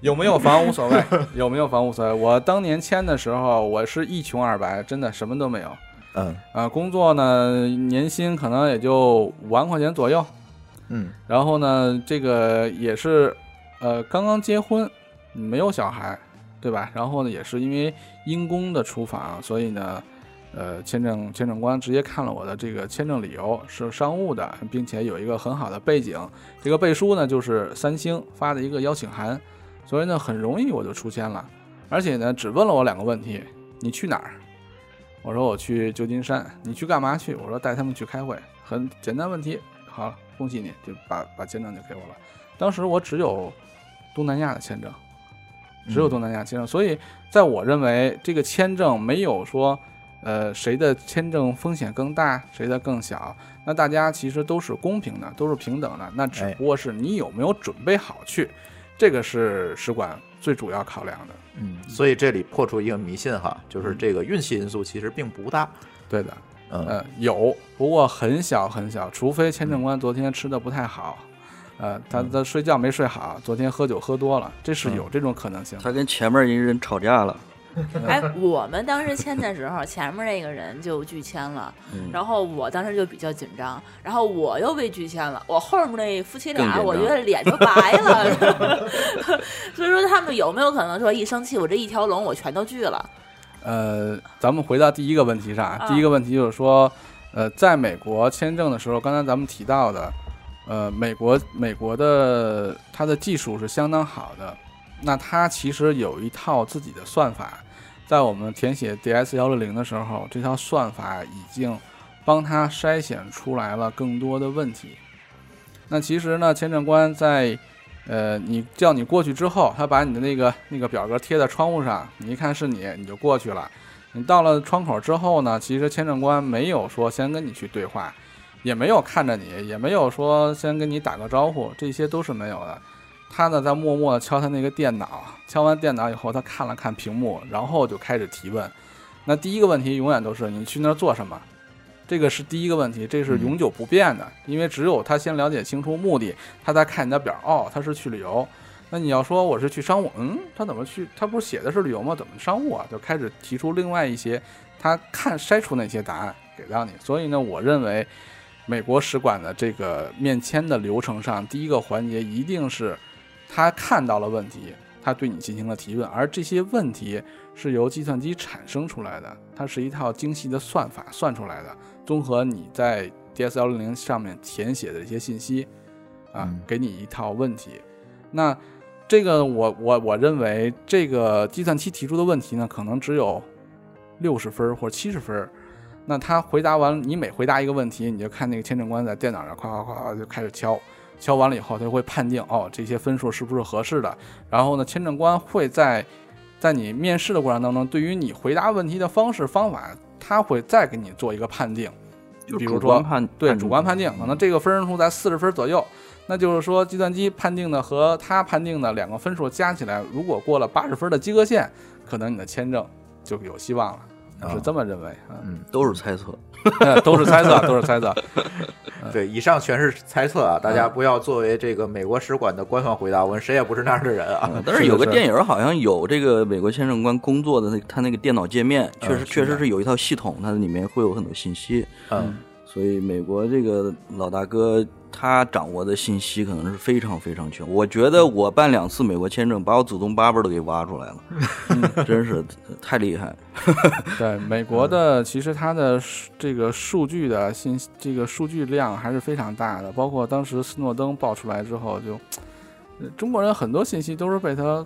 S4: 有没有房无所谓，有没有房无所谓。我当年签的时候，我是一穷二白，真的什么都没有。
S3: 嗯
S4: 啊，工作呢，年薪可能也就五万块钱左右。
S3: 嗯
S4: 然后呢，这个也是，呃，刚刚结婚，没有小孩，对吧？然后呢，也是因为因公的出访，所以呢，呃，签证签证官直接看了我的这个签证理由是商务的，并且有一个很好的背景。这个背书呢，就是三星发的一个邀请函，所以呢，很容易我就出签了。而且呢，只问了我两个问题：你去哪儿？我说我去旧金山。你去干嘛去？我说带他们去开会，很简单问题。好，恭喜你，就把把签证就给我了。当时我只有东南亚的签证，只有东南亚签证，所以在我认为这个签证没有说，呃，谁的签证风险更大，谁的更小。那大家其实都是公平的，都是平等的。那只
S3: 哎
S4: 不过是你有没有准备好去，这个是使馆最主要考量的。
S3: 嗯，所以这里破除一个迷信哈，就是这个运气因素其实并不大。
S4: 对的，
S3: 嗯
S4: 呃，有，不过很小很小，除非签证官昨天吃的不太好，呃，他他睡觉没睡好，昨天喝酒喝多了，这是有这种可能性。
S5: 他跟前面一人吵架了，
S6: 哎，我们当时签的时候，前面那个人就拒签了，
S5: 嗯
S6: 然后我当时就比较紧张，然后我又被拒签了，我后面那夫妻俩，我觉得脸就白了。所以说，他们有没有可能说一生气，我这一条龙我全都拒了？
S4: 呃，咱们回到第一个问题上，第一个问题就是说，呃，在美国签证的时候，刚才咱们提到的，呃，美国美国的它的技术是相当好的，那它其实有一套自己的算法，在我们填写 DS 幺六零的时候，这套算法已经帮他筛选出来了更多的问题。那其实呢，签证官在呃，你叫你过去之后，他把你的那个那个表格贴在窗户上，你一看是你，你就过去了。你到了窗口之后呢，其实签证官没有说先跟你去对话，也没有看着你，也没有说先跟你打个招呼，这些都是没有的。他呢在默默地敲他那个电脑，敲完电脑以后，他看了看屏幕，然后就开始提问。那第一个问题永远都是你去那儿做什么？这个是第一个问题，这是永久不变的，因为只有他先了解清楚目的，他再看你的表，哦，他是去旅游。那你要说我是去商务，嗯，他怎么去？他不是写的是旅游吗？怎么商务啊？就开始提出另外一些，他看筛出那些答案给到你。所以呢，我认为美国使馆的这个面签的流程上，第一个环节一定是他看到了问题，他对你进行了提问，而这些问题是由计算机产生出来的，它是一套精细的算法算出来的，综合你在 DS 幺零零上面填写的一些信息，啊
S3: 嗯，
S4: 给你一套问题。那这个我我我认为这个计算机提出的问题呢，可能只有六十分儿或者七十分儿。那他回答完，你每回答一个问题，你就看那个签证官在电脑上夸夸夸就开始敲，敲完了以后，他就会判定哦这些分数是不是合适的。然后呢，签证官会在在你面试的过程当中，对于你回答问题的方式方法，他会再给你做一个判定。
S5: 就
S4: 比如说对主观判定，可能这个分数在四十分左右，那就是说计算机判定的和他判定的两个分数加起来，如果过了八十分的及格线，可能你的签证就有希望了。我是这么认为啊，
S3: 嗯，
S5: 都是猜测。
S4: 都是猜测，都是猜测。
S3: 对，以上全是猜测啊，大家不要作为这个美国使馆的官方回答，我们谁也不是那样的人啊。
S5: 但是有个电影好像有这个美国签证官工作的那他那个电脑界面，确实
S3: 嗯
S5: 确实是有一套系统，它里面会有很多信息。
S3: 嗯，
S5: 所以美国这个老大哥他掌握的信息可能是非常非常全。我觉得我办两次美国签证，把我祖宗八辈儿都给挖出来了，真是太厉害。
S4: 对美国的，其实它的这个数据的信息，这个数据量还是非常大的。包括当时斯诺登爆出来之后，就呃中国人很多信息都是被他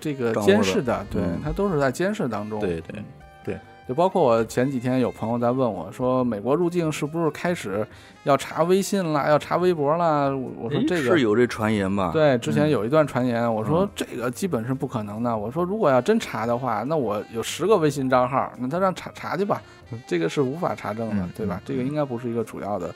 S4: 这个监视的，对
S5: 嗯
S4: 他都是在监视当中。
S3: 对对对，
S4: 就包括我前几天有朋友在问我说，美国入境是不是开始要查微信啦，要查微博啦？我我说这个
S5: 是有这传言吧？，
S4: 对，之前有一段传言，我说
S5: 嗯
S4: 这个基本是不可能的。我说如果要真查的话，那我有十个微信账号，那他让查查去吧，这个是无法查证的
S3: 嗯，
S4: 对吧？这个应该不是一个主要的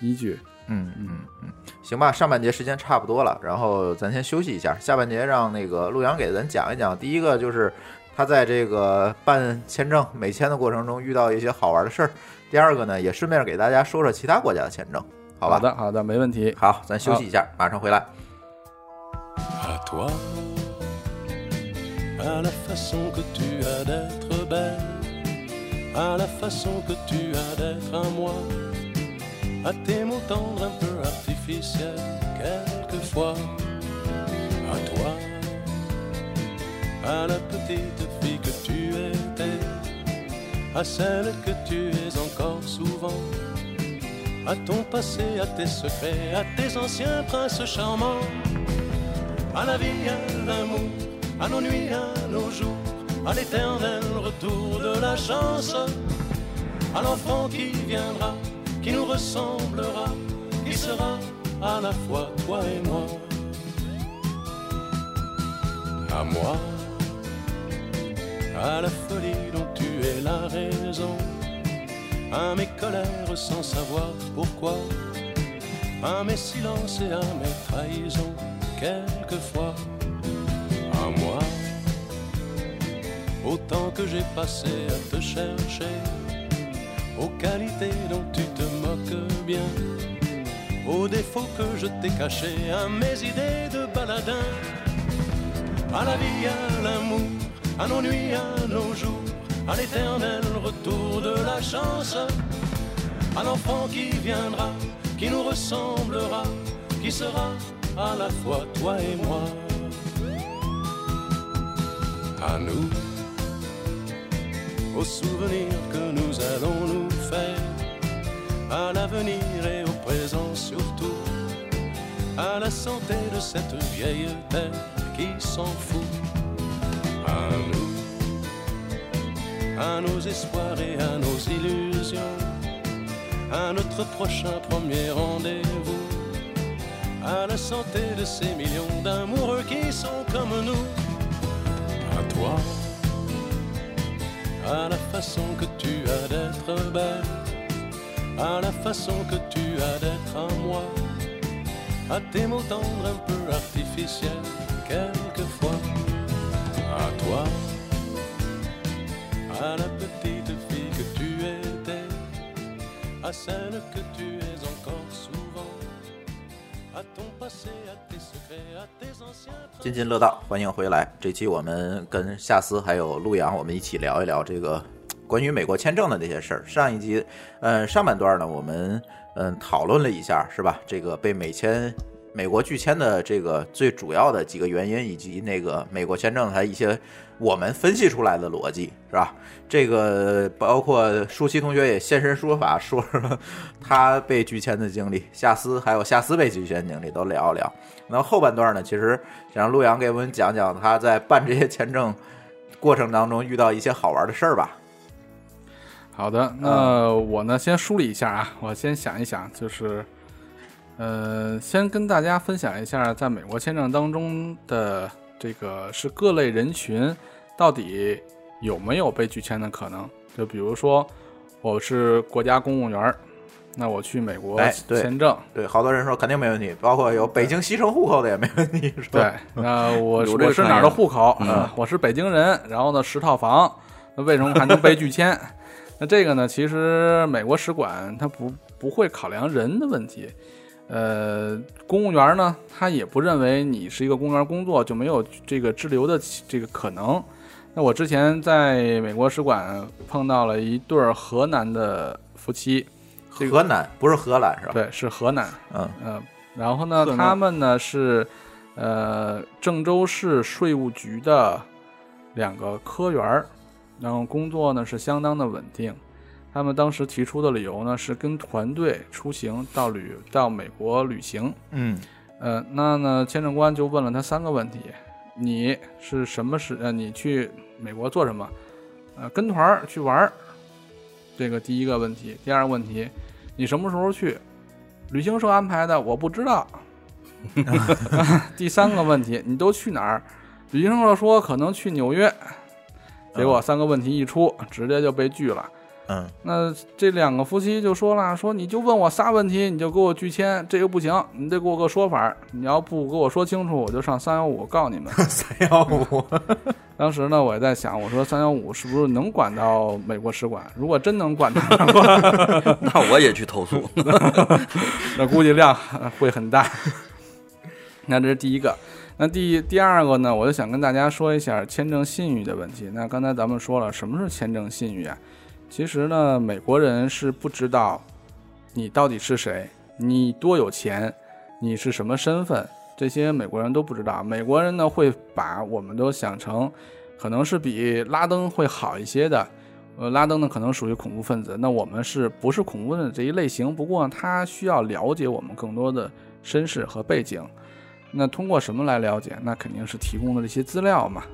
S4: 依据。
S3: 嗯嗯嗯，行吧，上半节时间差不多了，然后咱先休息一下，下半节让那个陆阳给咱讲一讲。第一个就是他在这个办签证美签的过程中遇到一些好玩的事儿，第二个呢也顺便给大家说说其他国家的签证，好吧？
S4: 好的，好的，没问题。
S3: 好，咱休息一下，马上回来。
S7: à toi, à la petite fille que tu étais, à celle que tu es encore souvent. À ton passé, à tes secrets, à tes anciens princes charmants à la vie, à l'amour, à nos nuits, à nos jours, à l'éternel retour de la chance, à l'enfant qui viendra, qui nous ressemblera, qui sera à la fois toi et moi. À moi, à la folie dont tu es la raison, à mes colères sans savoir pourquoi, à mes silences et à mes trahisons quelquefois. À moi. Autant que j'ai passé à te chercher, aux qualités dont tu te moques bien, aux défauts que je t'ai cachés, à mes idées de baladin, à la vie, à l'amour, à nos nuits, à nos jours, à l'éternel retour de la chance, à l'enfant qui viendra, qui nous ressemblera, qui sera à la fois toi et moi. À nous, aux souvenirs que nous allons nous faire, à l'avenir et au présent surtout, à la santé de cette vieille terre qui s'en fout. À nous, à nos espoirs et à nos illusions, à notre prochain premier rendez-vous. À la santé de ces millions d'amoureux qui sont comme nous. À toi, à la façon que tu as d'être belle, à la façon que tu as d'être à moi, à tes mots tendres un peu artificiels, quelquefois. À toi, à la petite fille que tu étais, à celle que tu es encore souvent. À ton passé, à tes secrets, à tes anciens
S3: 津津乐道，欢迎回来。这期我们跟夏思还有陆阳，我们一起聊一聊这个关于美国签证的这些事儿。上一集，呃，上半段呢，我们嗯讨论了一下，是吧？这个被美签、美国拒签的这个最主要的几个原因，以及那个美国签证它一些我们分析出来的逻辑，是吧？这个包括舒淇同学也现身说法，说说他被拒签的经历，夏思还有夏思被拒签的经历都聊一聊。那后半段呢，其实想让陆阳给我们讲讲他在办这些签证过程当中遇到一些好玩的事儿吧。
S4: 好的，那我呢先梳理一下啊，我先想一想，就是，呃，先跟大家分享一下，在美国签证当中的这个是各类人群到底有没有被拒签的可能？就比如说，我是国家公务员儿，那我去美国签证，
S3: 对，好多人说肯定没问题，包括有北京西城户口的也没问题，是吧？
S4: 对，那我我是哪儿的户口？
S5: 嗯
S4: 啊我是北京人，然后呢十套房，那为什么还能被拒签？那这个呢，其实美国使馆它不不会考量人的问题，呃，公务员呢，他也不认为你是一个公务员工作就没有这个滞留的这个可能。那我之前在美国使馆碰到了一对儿河南的夫妻，这个
S3: 河南不是荷兰是吧？，
S4: 对，是河南，
S3: 嗯
S4: 嗯，然后呢，他们呢是呃郑州市税务局的两个科员儿，然后工作呢是相当的稳定。他们当时提出的理由呢是跟团队出行到旅到美国旅行，
S3: 嗯
S4: 呃，那呢签证官就问了他三个问题：你是什么时呃你去美国做什么？呃，跟团儿去玩儿，这个第一个问题。第二个问题，你什么时候去？旅行社安排的，我不知道。第三个问题，你都去哪儿？旅行社说可能去纽约，结果三个问题一出，直接就被拒了。
S3: 嗯
S4: 那这两个夫妻就说了，说你就问我仨问题，你就给我拒签，这个不行，你得给我个说法。你要不给我说清楚，我就上三幺五告你们。
S3: 三幺五，
S4: 当时呢，我也在想，我说三幺五是不是能管到美国使馆？如果真能管到，
S5: 那我也去投诉。
S4: 那估计量呃会很大。那这是第一个。那第第二个呢，我就想跟大家说一下签证信誉的问题。那刚才咱们说了，什么是签证信誉啊？其实呢，美国人是不知道你到底是谁，你多有钱，你是什么身份，这些美国人都不知道。美国人呢，会把我们都想成可能是比拉登会好一些的。呃，拉登呢可能属于恐怖分子，那我们是不是恐怖分子这一类型？不过他需要了解我们更多的身世和背景。那通过什么来了解？那肯定是提供的这些资料嘛，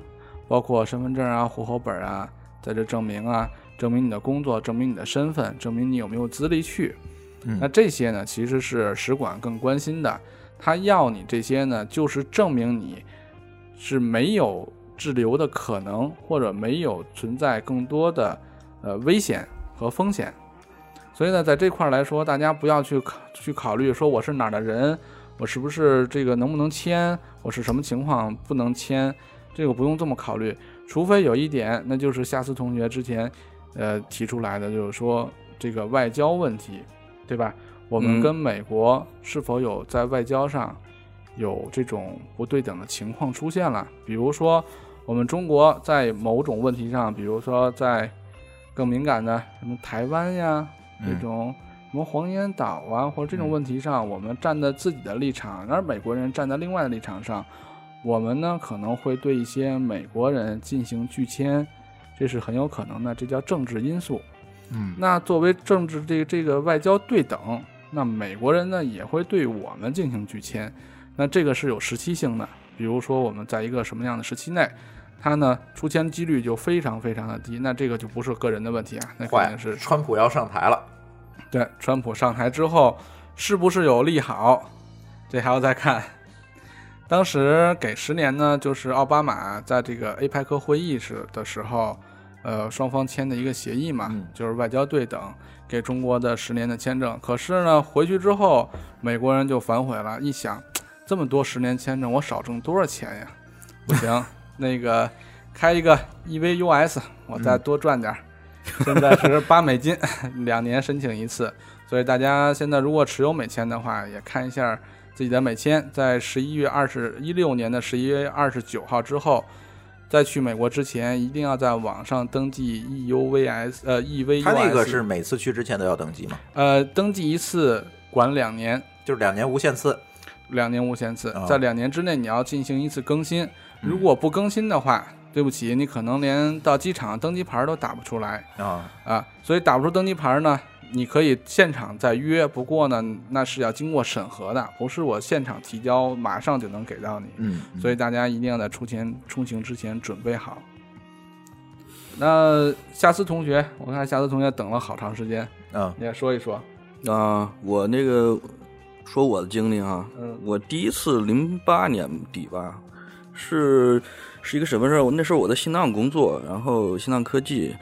S4: 包括身份证啊、户口本啊，在这证明啊，证明你的工作，证明你的身份，证明你有没有资历去。
S3: 嗯
S4: 那这些呢，其实是使馆更关心的。他要你这些呢，就是证明你是没有滞留的可能，或者没有存在更多的呃危险和风险。所以呢，在这块儿来说，大家不要去考去考虑说我是哪儿的人，我是不是这个能不能签，我是什么情况不能签，这个不用这么考虑。除非有一点，那就是夏思同学之前呃提出来的，就是说这个外交问题，对吧？我们
S5: 嗯
S4: 跟美国是否有在外交上有这种不对等的情况出现了？比如说，我们中国在某种问题上，比如说在更敏感的什么台湾呀这
S3: 嗯
S4: 种什么黄岩岛啊，或者这种问题上，我们站在自己的立场，而美国人站在另外的立场上，我们呢可能会对一些美国人进行拒签，这是很有可能的，这叫政治因素。
S3: 嗯
S4: 那作为政治这个这个外交对等，那美国人呢也会对我们进行拒签，那这个是有时期性的。比如说我们在一个什么样的时期内，他呢出签几率就非常非常的低，那这个就不是个人的问题啊，那肯
S3: 坏
S4: 定是
S3: 川普要上台了，
S4: 对，川普上台之后是不是有利好，这还要再看。当时给十年呢，就是奥巴马在这个 APEC 会议时的时候，呃，双方签的一个协议嘛，
S3: 嗯
S4: 就是外交对等，给中国的十年的签证。可是呢，回去之后，美国人就反悔了，一想，这么多十年签证，我少挣多少钱呀？不行，那个开一个 EVUS，我再多赚点儿。现在是八美金，两年申请一次，所以大家现在如果持有美签的话，也看一下自己的美签，在十一月二十一六年的十一月二十九号之后，在去美国之前，一定要在网上登记 EUVS 呃 EVUS，
S3: 他那个是每次去之前都要登记吗？
S4: 呃登记一次管两年，
S3: 就是两年无限次。
S4: 两年无限次
S3: 啊，
S4: 在两年之内你要进行一次更新，如果不更新的话，对不起，你可能连到机场登机牌都打不出来。
S3: 啊，
S4: 啊，所以打不出登机牌呢，你可以现场再约，不过呢，那是要经过审核的，不是我现场提交马上就能给到你。
S3: 嗯，
S4: 所以大家一定要在出钱出行之前准备好。那夏思同学，我看夏思同学等了好长时间，
S3: 啊
S4: 你也说一说。
S5: 啊，我那个说我的经历啊，
S4: 嗯
S5: 我第一次零八年底吧，是是一个什么事儿？我那时候我在新浪工作，然后新浪科技，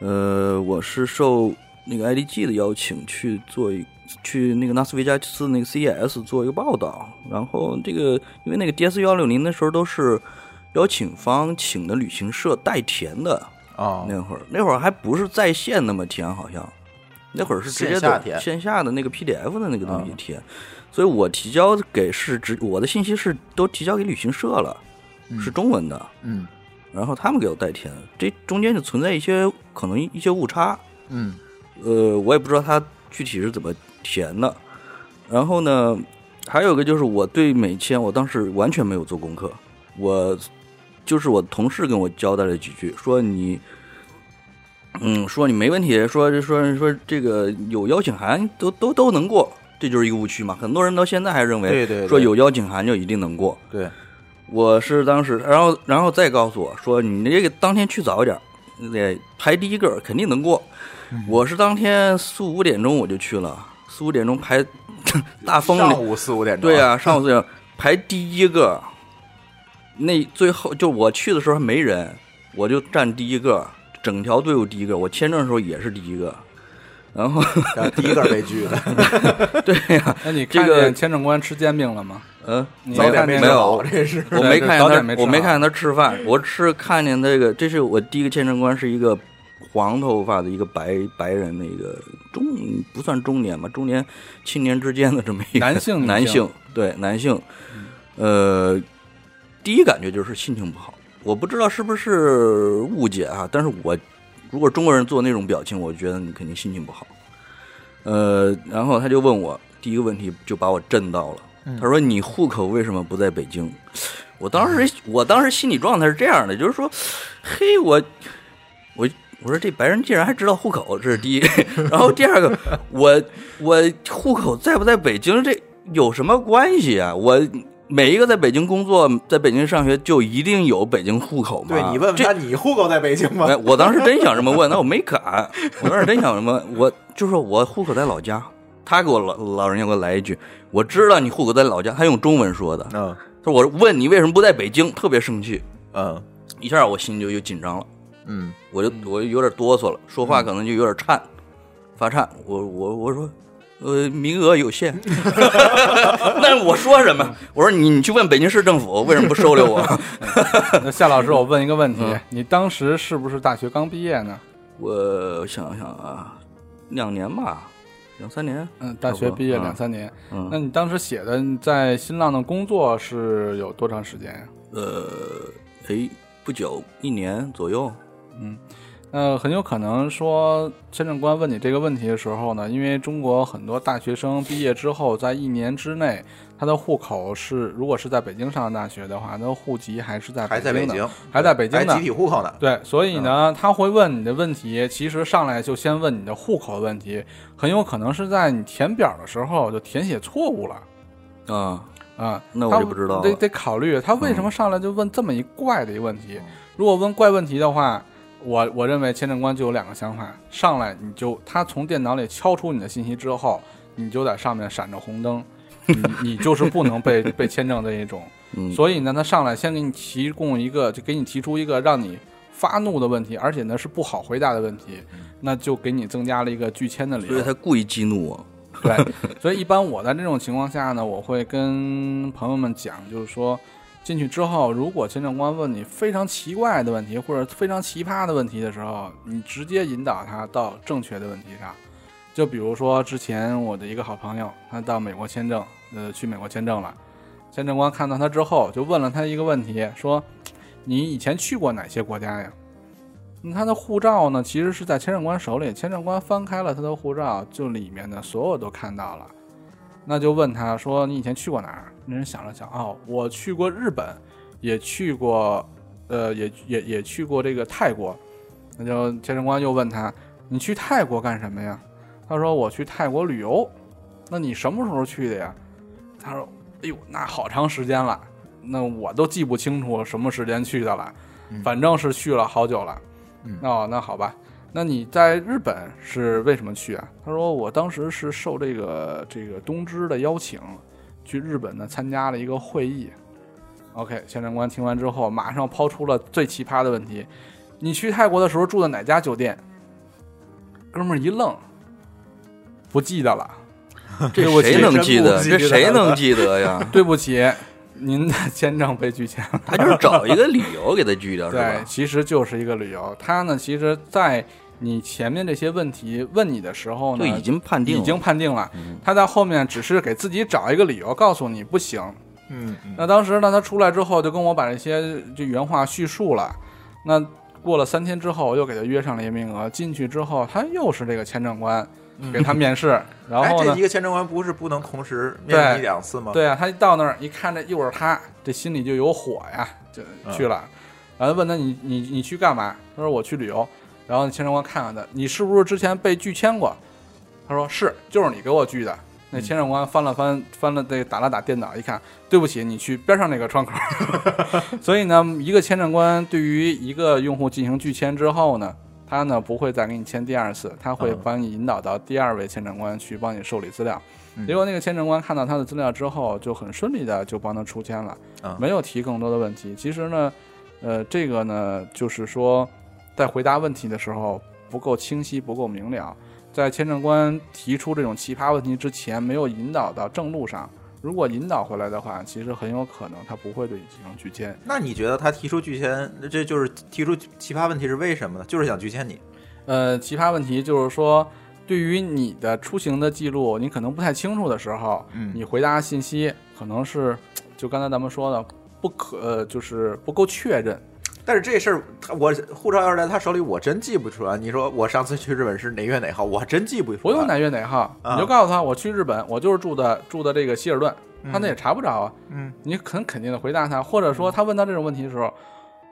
S5: 呃，我是受那个 IDG 的邀请去做一去那个纳斯维加斯那个 CES 做一个报道，然后这个因为那个 DS 幺六零那时候都是邀请方请的旅行社代填的，
S3: 哦，
S5: 那会儿那会儿还不是在线那么填，好像。那会儿是直接的
S3: 线下
S5: 的那个 PDF 的那个东西
S3: 嗯
S5: 填，所以我提交给是直我的信息是都提交给旅行社了，是中文的，
S3: 嗯。
S5: 然后他们给我代填，这中间就存在一些可能一些误差，
S3: 嗯
S5: 呃，我也不知道他具体是怎么填的。然后呢，还有一个就是我对美签，我当时完全没有做功课，我就是我同事跟我交代了几句，说你，嗯，说你没问题，说说说这个有邀请函都都都能过，这就是一个误区嘛。很多人到现在还认为，
S3: 对对对
S5: 说有邀请函就一定能过。
S3: 对，
S5: 我是当时，然后然后再告诉我说，你这个当天去早一点，得排第一个，肯定能过。我是当天四五点钟我就去了，四五点钟排 大风里，
S3: 上午四五点钟，
S5: 对啊，上午四点排第一个，那最后就我去的时候还没人，我就站第一个，整条队伍第一个，我签证的时候也是第一个，然后
S3: 然后第一个被拒的，
S5: 对呀、
S4: 那你
S5: 这个
S4: 看见签证官吃煎饼了吗？
S5: 嗯，
S4: 你
S3: 早点
S4: 没
S5: 没有。
S3: 这是。
S5: 我没看见他，
S4: 早点没吃好
S5: 我没看见他吃饭，我是看见那个，这是我第一个签证官，是一个黄头发的一个白白人，那个中不算中年吧，中年青年之间的这么一个
S4: 男性
S5: 男性，对男性，呃，第一感觉就是心情不好，我不知道是不是误解啊，但是我如果中国人做那种表情，我觉得你肯定心情不好。呃，然后他就问我第一个问题，就把我震到了。他说：“你户口为什么不在北京？”我当时，我当时心理状态是这样的，就是说，嘿，我，我，说这白人竟然还知道户口，这是第一。然后第二个，我，我户口在不在北京，这有什么关系啊？我每一个在北京工作、在北京上学，就一定有北京户口吗？
S3: 对你问问
S5: 这
S3: 他，你户口在北京吗
S5: 哎，？我当时真想这么问，那我没敢。我当时真想什么，我就说我户口在老家。他给我老老人家给我来一句，我知道你户口在老家，他用中文说的。
S3: 嗯
S5: 他说我问你为什么不在北京，特别生气，
S3: 嗯
S5: 一下我心就又紧张了，
S3: 嗯，
S5: 我就我就有点哆嗦了，说话可能就有点颤，发颤。我我我说。呃，名额有限，那我说什么？我说你你去问北京市政府为什么不收留我？
S4: 那夏老师，我问一个问题
S5: 嗯，
S4: 你当时是不是大学刚毕业呢？
S5: 我想想啊，两年吧，两三年。
S4: 嗯，大学毕业两三年。
S5: 嗯，
S4: 那你当时写的在新浪的工作是有多长时间呀？
S5: 呃，哎，不久，一年左右。
S4: 那很有可能说，签证官问你这个问题的时候呢，因为中国很多大学生毕业之后，在一年之内，他的户口是，如果是在北京上的大学的话，他的户籍还是在
S3: 还在北，京，
S4: 还在北京的
S3: 集体户口呢。
S4: 对，所以呢，他会问你的问题，其实上来就先问你的户口的问题，很有可能是在你填表的时候就填写错误了
S5: 啊，
S4: 啊。
S5: 那我
S4: 他
S5: 就不知道了
S4: 得得考虑他为什么上来就问这么一怪的一个问题。如果问怪问题的话，我我认为签证官就有两个想法：上来你就他从电脑里敲出你的信息之后，你就在上面闪着红灯，你你就是不能被 被签证的一种。
S5: 嗯，
S4: 所以呢，他上来先给你提供一个，就给你提出一个让你发怒的问题，而且呢是不好回答的问题，那就给你增加了一个拒签的理由。
S5: 所以他故意激怒我。
S4: 对，所以一般我在这种情况下呢，我会跟朋友们讲，就是说进去之后，如果签证官问你非常奇怪的问题或者非常奇葩的问题的时候，你直接引导他到正确的问题上。就比如说之前我的一个好朋友，他到美国签证，呃，去美国签证了，签证官看到他之后，就问了他一个问题，说：“你以前去过哪些国家呀？”他的护照呢，其实是在签证官手里，签证官翻开了他的护照，就里面的所有都看到了。那就问他说：“你以前去过哪儿？”那人想了想，哦，我去过日本，也去过，呃，也也也去过这个泰国。那就签证官又问他：“你去泰国干什么呀？”他说：“我去泰国旅游。”那你什么时候去的呀？他说：“哎呦，那好长时间了，那我都记不清楚什么时间去的了，反正是去了好久了。
S3: 嗯
S4: 哦，那好吧。那你在日本是为什么去啊？他说我当时是受这个这个东芝的邀请，去日本呢参加了一个会议。OK，签证官听完之后，马上抛出了最奇葩的问题：你去泰国的时候住的哪家酒店？哥们儿一愣，不记得了，
S5: 这谁能记得？这谁能记得呀？
S4: 对不起，您的签证被拒签了。
S5: 他就是找一个理由给他拒掉，是
S4: 对，
S5: 吧？
S4: 其实就是一个理由。他呢，其实，在你前面这些问题问你的时候呢，
S5: 就已经判定了，
S4: 已经判定了。
S5: 嗯
S4: 他在后面只是给自己找一个理由，告诉你不行。
S3: 嗯嗯
S4: 那当时呢，他出来之后就跟我把这些就原话叙述了。那过了三天之后，我又给他约上了一个名额。进去之后，他又是这个签证官给他面试，然
S3: 哎，
S4: 后呢
S3: 这一，个签证官不是不能同时面
S4: 对
S3: 你两次吗？，
S4: 对啊，他一到那儿一看这又是他，这心里就有火呀，就去了。然后问他你你你去干嘛？他说我去旅游。然后签证官看看他，你是不是之前被拒签过？他说是，就是你给我拒的。那签证官翻了翻翻了这个打了打电脑，一看，对不起，你去边上那个窗口。所以呢，一个签证官对于一个用户进行拒签之后呢，他呢不会再给你签第二次，他会
S3: 嗯
S4: 帮你引导到第二位签证官去帮你受理资料。
S3: 嗯
S4: 结果那个签证官看到他的资料之后，就很顺利的就帮他出签了，
S3: 嗯
S4: 没有提更多的问题。其实呢，呃，这个呢，就是说，在回答问题的时候不够清晰、不够明了，在签证官提出这种奇葩问题之前，没有引导到正路上。如果引导回来的话，其实很有可能他不会对你进行拒签。
S3: 那你觉得他提出拒签，这就是提出奇葩问题是为什么呢？就是想拒签你。
S4: 呃，奇葩问题就是说，对于你的出行的记录，你可能不太清楚的时候，
S3: 嗯
S4: 你回答信息可能是就刚才咱们说的不可，呃，就是不够确认。
S3: 但是这事儿，他我护照要是在他手里，我真记不出来。你说我上次去日本是哪月哪号，我真记不出来。
S4: 不用哪月哪号，
S3: 啊
S4: 你就告诉他我去日本，我就是住的住的这个希尔顿，他那也查不着啊。
S3: 嗯，
S4: 你很肯定的回答他，或者说他问到这种问题的时候，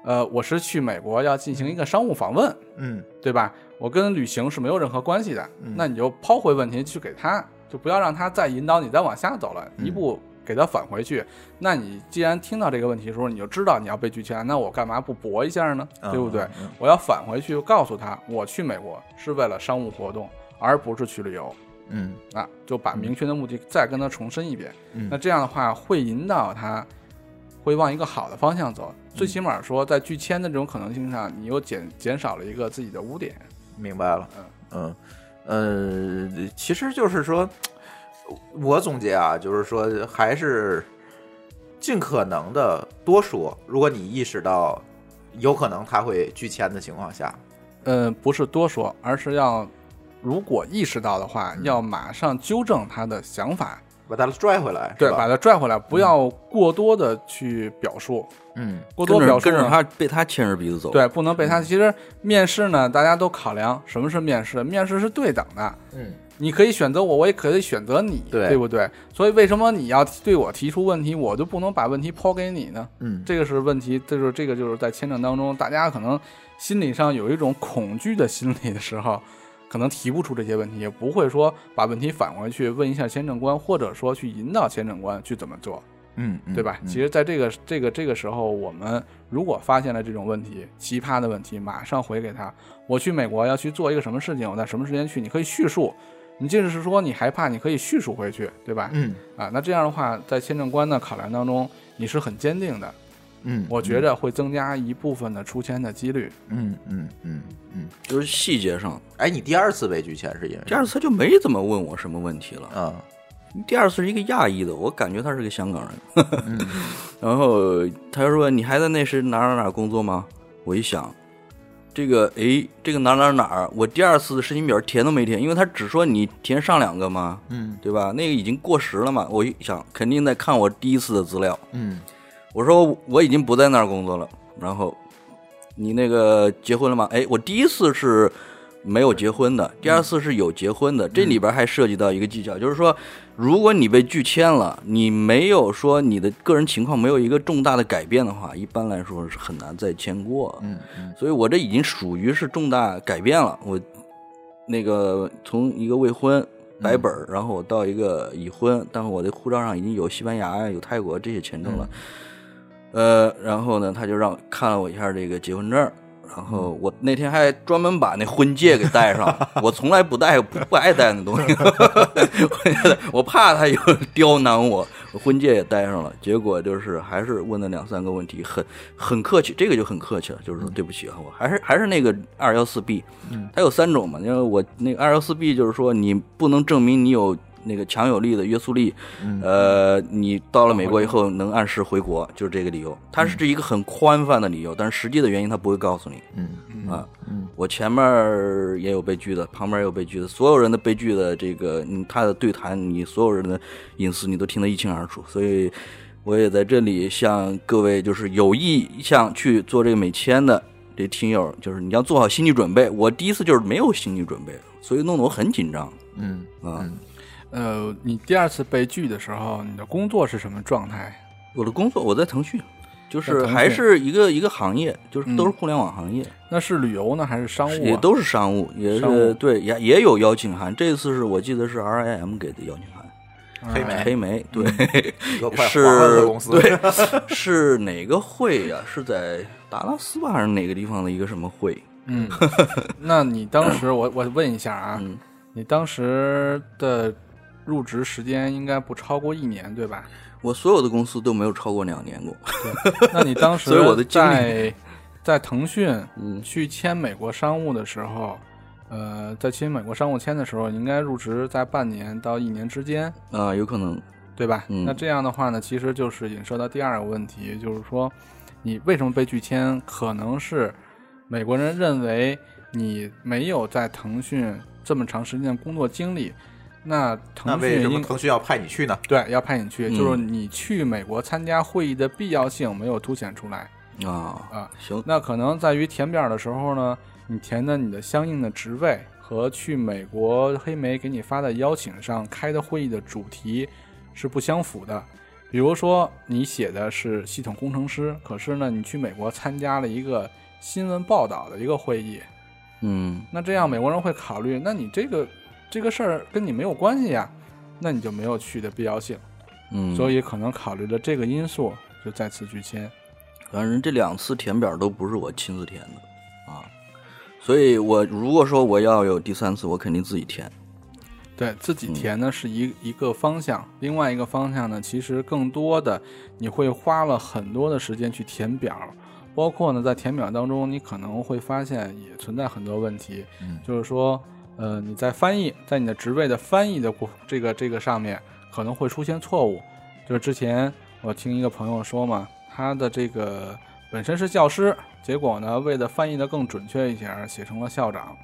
S4: 呃，我是去美国要进行一个商务访问，
S3: 嗯
S4: 对吧？我跟旅行是没有任何关系的，
S3: 嗯
S4: 那你就抛回问题去给他，就不要让他再引导你再往下走了，
S3: 嗯
S4: 一步给他返回去。那你既然听到这个问题的时候，你就知道你要被拒签，那我干嘛不搏一下呢？
S3: 嗯
S4: 对不对？我要返回去告诉他，我去美国是为了商务活动，而不是去旅游。
S3: 嗯
S4: 啊，就把明确的目的再跟他重申一遍。
S3: 嗯
S4: 那这样的话会引导他，会往一个好的方向走。
S3: 嗯
S4: 最起码说，在拒签的这种可能性上，你又减减少了一个自己的污点。
S3: 明白了。嗯嗯呃，其实就是说，我总结啊，就是说还是尽可能的多说。如果你意识到有可能他会拒签的情况下，
S4: 嗯，不是多说，而是要如果意识到的话，
S3: 嗯
S4: 要马上纠正他的想法，
S3: 把他拽回来，
S4: 对，把他拽回来，不要过多的去表述，
S3: 嗯
S4: 过多表述呢
S5: 跟着他被他牵着鼻子走。
S4: 对，不能被他。其实面试呢，大家都考量什么是面试，面试是对等的。
S3: 嗯
S4: 你可以选择我，我也可以选择你，
S3: 对
S4: 不对？所以为什么你要对我提出问题，我就不能把问题抛给你呢？
S3: 嗯
S4: 这个是问题，这就是这个就是在签证当中，大家可能心理上有一种恐惧的心理的时候，可能提不出这些问题，也不会说把问题返回去问一下签证官，或者说去引导签证官去怎么做。
S3: 嗯，
S4: 对吧？
S3: 嗯
S4: 其实，在这个这个这个时候，我们如果发现了这种问题、奇葩的问题，马上回给他。我去美国要去做一个什么事情，我在什么时间去，你可以叙述。你即使是说你害怕，你可以叙述回去，对吧？
S3: 嗯
S4: 啊，那这样的话，在签证官的考量当中，你是很坚定的，
S3: 嗯，
S4: 我觉着会增加一部分的出签的几率。
S3: 嗯嗯嗯嗯，
S5: 就是细节上，
S3: 哎，你第二次被拒签是因为
S5: 第二次他就没怎么问我什么问题了。
S3: 啊
S5: 第二次是一个亚裔的，我感觉他是个香港人。然后他就说：“你还在那时哪哪哪工作吗？”我一想，这个诶，这个哪哪哪儿，我第二次的申请表填都没填，因为他只说你填上两个嘛，
S3: 嗯
S5: 对吧？那个已经过时了嘛。我一想，肯定在看我第一次的资料。
S3: 嗯
S5: 我说我已经不在那儿工作了。然后你那个结婚了吗？哎，我第一次是没有结婚的，第二次是有结婚的。这里边还涉及到一个技巧，就是说，如果你被拒签了，你没有说你的个人情况没有一个重大的改变的话，一般来说是很难再签过。
S3: 嗯嗯
S5: 所以我这已经属于是重大改变了。我那个从一个未婚白本儿，然后我到一个已婚，但是我的护照上已经有西班牙、有泰国这些签证了。呃，然后呢，他就让看了我一下这个结婚证儿，然后我那天还专门把那婚戒给戴上，我从来不戴，不不爱戴那东西，我怕他有刁难我，婚戒也戴上了，结果就是还是问了两三个问题，很很客气，这个就很客气了，就是说对不起啊，我还是还是那个二幺四 B，它有三种嘛，因为我那个二幺四 B 就是说你不能证明你有那个强有力的约束力，呃，你到了美国以后能按时回国，就是这个理由，它是这一个很宽泛的理由，但是实际的原因他不会告诉你，
S3: 嗯。
S5: 啊，我前面也有被拒的，旁边也有被拒的，所有人的被拒的这个，嗯，他的对谈，你所有人的隐私你都听得一清二楚，所以我也在这里向各位就是有意向去做这个美签的这听友，就是你要做好心理准备。我第一次就是没有心理准备，所以弄得我很紧张。
S3: 嗯。
S5: 啊。
S4: 呃，你第二次被拒的时候，你的工作是什么状态？
S5: 我的工作我在腾讯，就是还是一个一个行业，就是都是
S4: 嗯
S5: 互联网行业。
S4: 那是旅游呢，还是商务、啊？
S5: 也都是商务，也是对，也也有邀请函。这次是我记得是 RIM 给的邀请函，
S3: 黑莓
S5: 黑莓对，是 是哪个会呀、是在达拉斯吧，还是哪个地方的一个什么会？
S4: 嗯，那你当时我我问一下啊，
S5: 嗯，
S4: 你当时的入职时间应该不超过一年，对吧？
S5: 我所有的公司都没有超过两年过。
S4: 那你当时
S5: 所以我的
S4: 在在腾讯
S5: 嗯
S4: 去签美国商务的时候，呃，在签美国商务签的时候，你应该入职在半年到一年之间，
S5: 啊、有可能，
S4: 对吧？
S5: 嗯
S4: 那这样的话呢，其实就是引射到第二个问题，就是说，你为什么被拒签？可能是美国人认为你没有在腾讯这么长时间的工作经历，那
S3: 那
S4: 腾
S3: 为什么
S4: 讯
S3: 腾讯要派你去呢？
S4: 对要派你去，
S5: 嗯
S4: 就是你去美国参加会议的必要性没有凸显出来
S5: 啊，
S4: 啊。
S5: 行，
S4: 那可能在于填表的时候呢，你填的你的相应的职位和去美国黑莓给你发的邀请上开的会议的主题是不相符的。比如说你写的是系统工程师，可是呢你去美国参加了一个新闻报道的一个会议，
S5: 嗯
S4: 那这样美国人会考虑，那你这个这个事儿跟你没有关系呀，那你就没有去的必要性，
S5: 嗯，
S4: 所以可能考虑了这个因素，就再次拒签。
S5: 反正这两次填表都不是我亲自填的啊，所以我如果说我要有第三次，我肯定自己填。
S4: 对自己填呢是一一个方向，另外一个方向呢，其实更多的你会花了很多的时间去填表，包括呢在填表当中，你可能会发现也存在很多问题，就是说，呃，你在翻译，在你的职位的翻译的过这个这个上面可能会出现错误，就是之前我听一个朋友说嘛，他的这个本身是教师，结果呢为了翻译的更准确一些，写成了校长。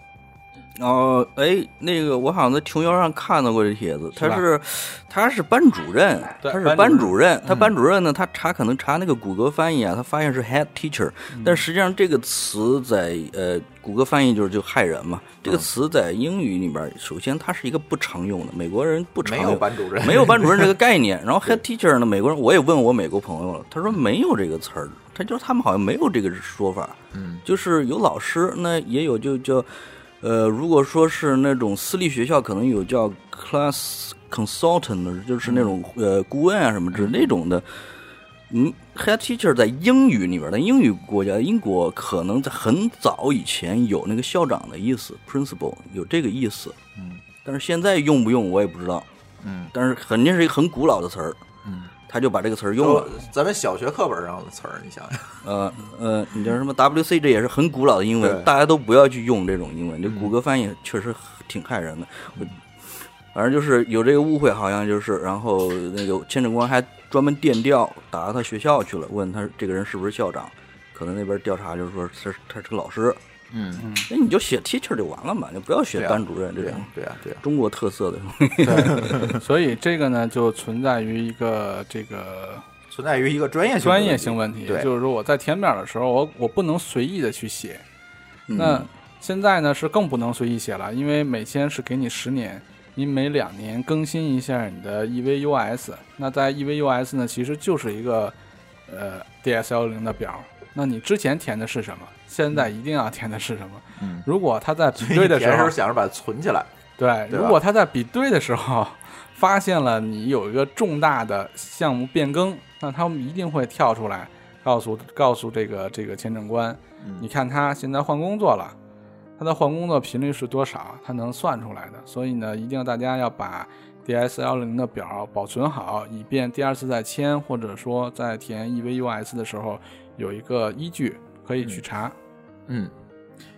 S5: 哦，哎，那个我好像在琼瑶上看到过这帖子，他是他是班主任，
S4: 对
S5: 他是
S4: 班主
S5: 任，他
S4: 嗯。
S5: 班主任呢，他查可能查那个谷歌翻译啊，他发现是 head teacher，、但
S4: 嗯
S5: 实际上这个词在呃谷歌翻译就是就害人嘛，这
S4: 嗯
S5: 个词在英语里边，首先它是一个不常用的，美国人不常
S3: 没
S5: 用
S3: 有班主任，
S5: 没有班主任这个概念。然后 head teacher 呢，美国人我也问我美国朋友了，他说没有这个词儿，他就是他们好像没有这个说法。
S3: 嗯，
S5: 就是有老师，那也有就叫，呃，如果说是那种私立学校，可能有叫 class consultant，的就是那种、呃顾问啊什么之那种的。嗯，head teacher 在英语里边在英语国家，英国可能在很早以前有那个校长的意思，principal 有这个意思。
S3: 嗯，
S5: 但是现在用不用我也不知道。
S3: 嗯，
S5: 但是肯定是一个很古老的词儿。
S3: 嗯，
S5: 他就把这个词儿用了。
S3: 咱们小学课本上的词儿，你想想，
S5: 呃呃，你叫什么 WC，这也是很古老的英文，大家都不要去用这种英文。这谷歌翻译确实挺害人的。我反正就是有这个误会，好像就是，然后那个签证官还专门电调打到他学校去了，问他这个人是不是校长。可能那边调查就是说他是他是个老师，
S3: 嗯嗯，
S5: 那你就写 teacher 就完了嘛，你不要写班主任这种
S3: 对呀，对呀，
S5: 中国特色的。
S4: 对，所以这个呢就存在于一个这个
S3: 存在于一个专业性
S4: 专业
S3: 问
S4: 性问题，
S3: 对，
S4: 就是说我在填表的时候，我我不能随意的去写。
S5: 嗯
S4: 那现在呢是更不能随意写了，因为每签是给你十年，你每两年更新一下你的 E EVUS。那在 E EVUS 呢，其实就是一个呃 DS 幺零的表。那你之前填的是什么？现在一定要填的是什么？
S3: 嗯，
S4: 如果他在比对的时候
S3: 想着把它存起来，
S4: 对，
S3: 对
S4: 如果他在比对的时候发现了你有一个重大的项目变更，那他们一定会跳出来告诉告诉这个这个签证官，
S3: 嗯。
S4: 你看他现在换工作了，他的换工作频率是多少，他能算出来的。所以呢，一定大家要把 DS 幺零的表保存好，以便第二次再签，或者说在填 E EVUS 的时候有一个依据可以去查。
S3: 嗯，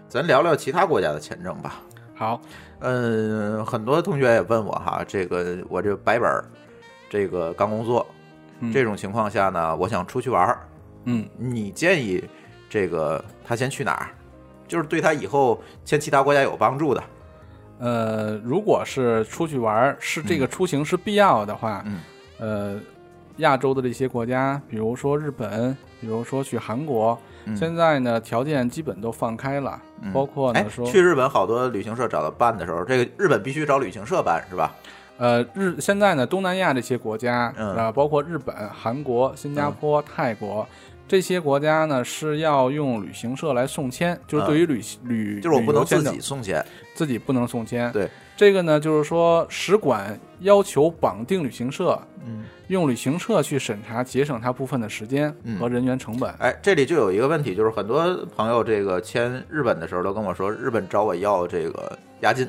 S3: 咱聊聊其他国家的签证吧。
S4: 好，
S3: 嗯，很多同学也问我哈，这个我这白本儿，这个刚工作，
S4: 嗯
S3: 这种情况下呢，我想出去玩儿，
S4: 嗯，
S3: 你建议这个他先去哪儿？就是对他以后签其他国家有帮助的。
S4: 呃，如果是出去玩儿，是这个出行是必要的话，
S3: 嗯
S4: 呃，亚洲的这些国家，比如说日本，比如说去韩国，
S3: 嗯
S4: 现在呢条件基本都放开了，
S3: 嗯
S4: 包括
S3: 哎
S4: 呢说，
S3: 去日本好多旅行社找到办的时候，这个日本必须找旅行社办是吧？
S4: 呃日现在呢东南亚这些国家
S3: 嗯
S4: 啊、包括日本、韩国、新加坡、泰国。这些国家呢是要用旅行社来送签，就是对于旅、旅
S3: 嗯就是我不能自己送签。
S4: 自己不能送签。
S3: 对，
S4: 这个呢，就是说使馆要求绑定旅行社，
S3: 嗯，
S4: 用旅行社去审查，节省它部分的时间
S3: 嗯
S4: 和人员成本。
S3: 哎，这里就有一个问题，就是很多朋友这个签日本的时候都跟我说，日本找我要这个押金。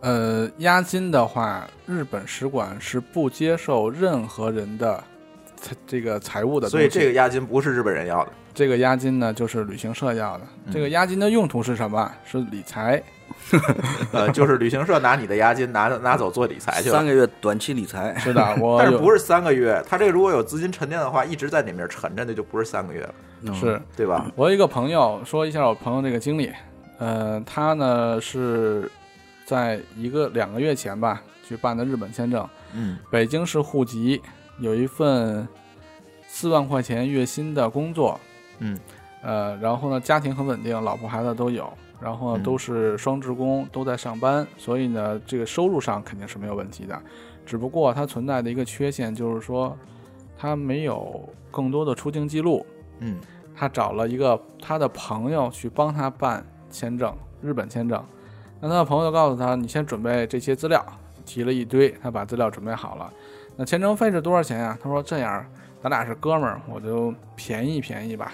S4: 呃，押金的话，日本使馆是不接受任何人的财这个财务的，
S3: 所以这个押金不是日本人要的。
S4: 这个押金呢，就是旅行社要的。
S3: 嗯
S4: 这个押金的用途是什么？是理财。
S3: 呃，就是旅行社拿你的押金拿拿走做理财去了。
S5: 三个月短期理财，
S4: 是的，我
S3: 但是不是三个月？他这个如果有资金沉淀的话，一直在里面沉着，那就不是三个月了，
S5: 嗯
S4: 是
S3: 对吧？
S4: 我有一个朋友说一下我朋友这个经历，呃，他呢是在一个两个月前吧去办的日本签证，
S3: 嗯
S4: 北京市户籍，有一份四万块钱月薪的工作，
S3: 嗯
S4: 呃，然后呢家庭很稳定，老婆孩子都有，然后呢
S3: 嗯
S4: 都是双职工，都在上班，所以呢这个收入上肯定是没有问题的，只不过它存在的一个缺陷就是说，他没有更多的出境记录。
S3: 嗯
S4: 他找了一个他的朋友去帮他办签证，日本签证。那他的朋友告诉他：“你先准备这些资料。”提了一堆，他把资料准备好了。那签证费是多少钱呀？他说：“这样，咱俩是哥们儿，我就便宜便宜吧。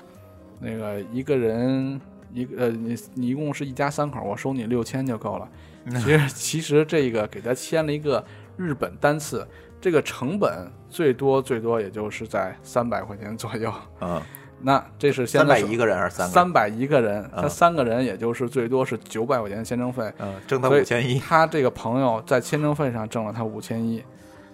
S4: 那个一个人一个呃，你你一共是一家三口，我收你六千就够了。其实其实这个给他签了一个日本单次，这个成本最多最多也就是在三百块钱左右。
S3: 嗯，
S4: 那这是现
S3: 三
S4: 在
S3: 百一个人还是三？
S4: 三百一个人，他
S3: 嗯
S4: 三个人也就是最多是九百块钱的签证费，
S3: 嗯，挣他五千一。
S4: 他这个朋友在签证费上挣了他五千一，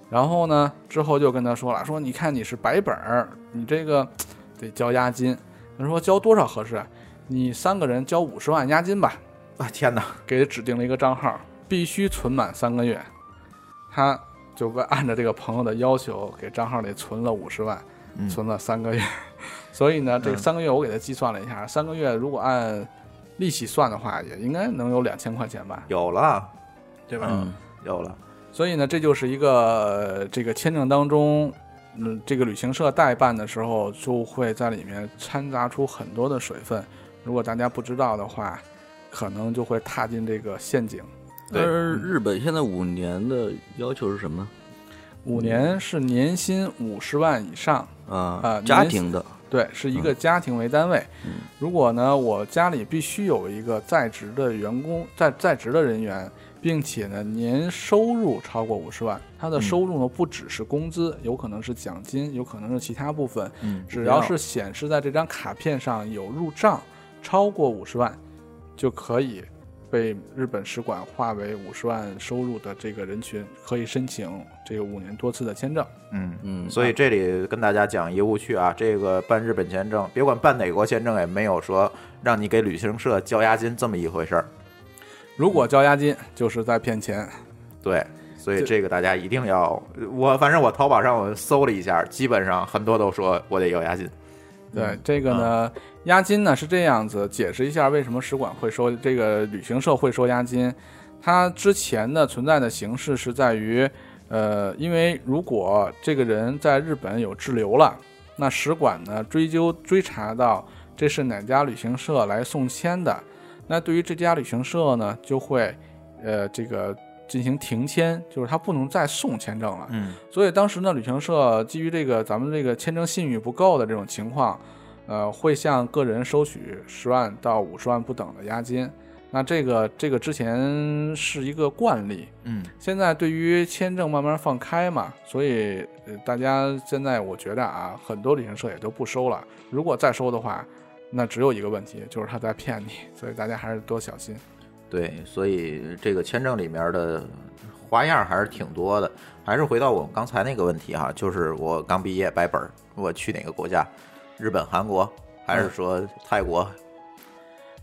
S4: 然后呢，之后就跟他说了，说你看你是白本儿，你这个 得交押金。他说交多少合适啊？你三个人交五十万押金吧，
S3: 啊天哪！
S4: 给指定了一个账号，必须存满三个月。他就按按照这个朋友的要求，给账号里存了五十万，
S3: 嗯
S4: 存了三个月。所以呢，这
S3: 嗯
S4: 三个月我给他计算了一下，三个月如果按利息算的话，也应该能有两千块钱吧，
S3: 有了，
S4: 对吧？
S5: 嗯，
S3: 有了。
S4: 所以呢，这就是一个呃这个签证当中，嗯，这个旅行社代办的时候就会在里面掺杂出很多的水分。如果大家不知道的话，可能就会踏进这个陷阱。
S3: 但
S5: 是日本现在五年的要求是什么
S4: 五年是年薪五十万以上，
S5: 啊？
S4: 啊
S5: 家庭的，
S4: 对，是一个家庭为单位。如果呢，我家里必须有一个在职的员工，在在职的人员，并且呢年收入超过五十万，他的收入呢不只是工资，有可能是奖金，有可能是其他部分，
S3: 嗯，
S4: 只要是显示在这张卡片上有入账超过五十万，就可以被日本使馆划为五十万收入的这个人群，可以申请这个五年多次的签证。
S3: 嗯
S5: 嗯
S3: 所以这里跟大家讲一个误区啊，这个办日本签证，别管办哪国签证，也没有说让你给旅行社交押金这么一回事儿。
S4: 如果交押金，就是在骗钱。
S3: 对，所以
S4: 这
S3: 这个大家一定要，我反正我淘宝上我搜了一下，基本上很多都说我得要押金。
S4: 对
S3: 嗯
S4: 这个呢，押金呢是这样子，解释一下为什么使馆会收这个旅行社会收押金。它之前的存在的形式是在于，呃，因为如果这个人在日本有滞留了，那使馆呢追究追查到这是哪家旅行社来送签的，那对于这家旅行社呢就会，呃，这个进行停签，就是他不能再送签证了。
S3: 嗯
S4: 所以当时呢，旅行社基于这个咱们这个签证信誉不够的这种情况，呃，会向个人收取十万到五十万不等的押金。那这个这个之前是一个惯例，
S3: 嗯
S4: 现在对于签证慢慢放开嘛，所以呃大家现在我觉得啊，很多旅行社也都不收了。如果再收的话，那只有一个问题，就是他在骗你，所以大家还是多小心。
S3: 对，所以这个签证里面的花样还是挺多的。还是回到我们刚才那个问题哈，就是我刚毕业白本儿，我去哪个国家？日本、韩国，还是说泰国？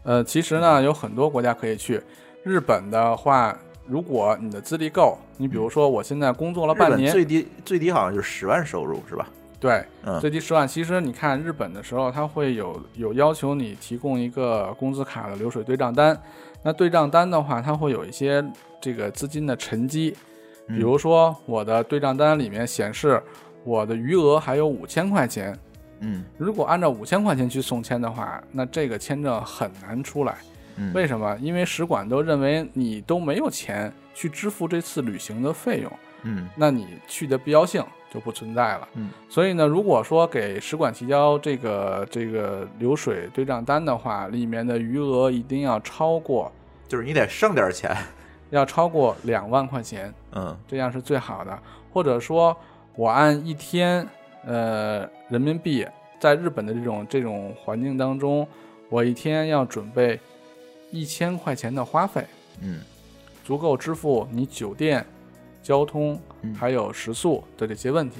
S4: 呃，其实呢，有很多国家可以去。日本的话，如果你的资历够，你比如说我现在工作了半年，
S3: 最低最低好像就是十万收入是吧？
S4: 对，
S3: 嗯
S4: 最低十万。其实你看日本的时候，它会有有要求你提供一个工资卡的流水对账单。那对账单的话，它会有一些这个资金的沉积，比如说我的对账单里面显示我的余额还有五千块钱。
S3: 嗯
S4: 如果按照五千块钱去送签的话，那这个签证很难出来。
S3: 嗯，
S4: 为什么？因为使馆都认为你都没有钱去支付这次旅行的费用，
S3: 嗯
S4: 那你去的必要性就不存在了。
S3: 嗯，
S4: 所以呢，如果说给使馆提交这个这个流水对账单的话，里面的余额一定要超过
S3: 就是你得剩点钱。
S4: 要超过两万块钱，
S3: 嗯
S4: 这样是最好的。或者说我按一天呃人民币，在日本的这种这种环境当中，我一天要准备一千块钱的花费。
S3: 嗯
S4: 足够支付你酒店、交通
S3: 嗯
S4: 还有食宿的这些问题。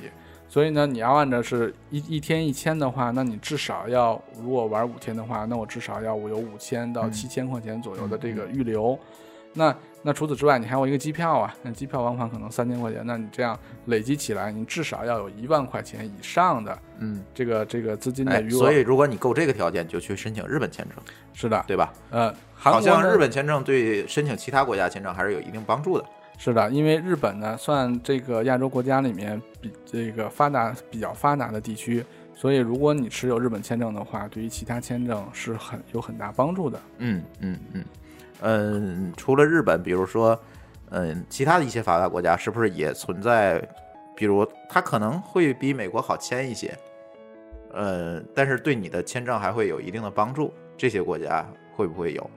S4: 所以呢，你要按照是一一天一千的话，那你至少要，如果玩五天的话，那我至少要有五千到
S3: 嗯
S4: 七千块钱左右的这个预留。那那除此之外，你还有一个机票啊，那机票往返可能三千块钱，那你这样累积起来，你至少要有一万块钱以上的
S3: 嗯，
S4: 这个这个资金的
S3: 哎，
S4: 余额。
S3: 所以如果你够这个条件，就去申请日本签证，
S4: 是的，
S3: 对吧？
S4: 呃，
S3: 好像日本签证对申请其他国家签证还是有一定帮助的。
S4: 是的，因为日本呢算这个亚洲国家里面比这个发达比较发达的地区，所以如果你持有日本签证的话，对于其他签证是很有很大帮助的。
S3: 嗯嗯嗯嗯，除了日本，比如说，嗯，其他的一些发达国家是不是也存在？比如它可能会比美国好签一些，呃，但是对你的签证还会有一定的帮助。这些国家会不会有？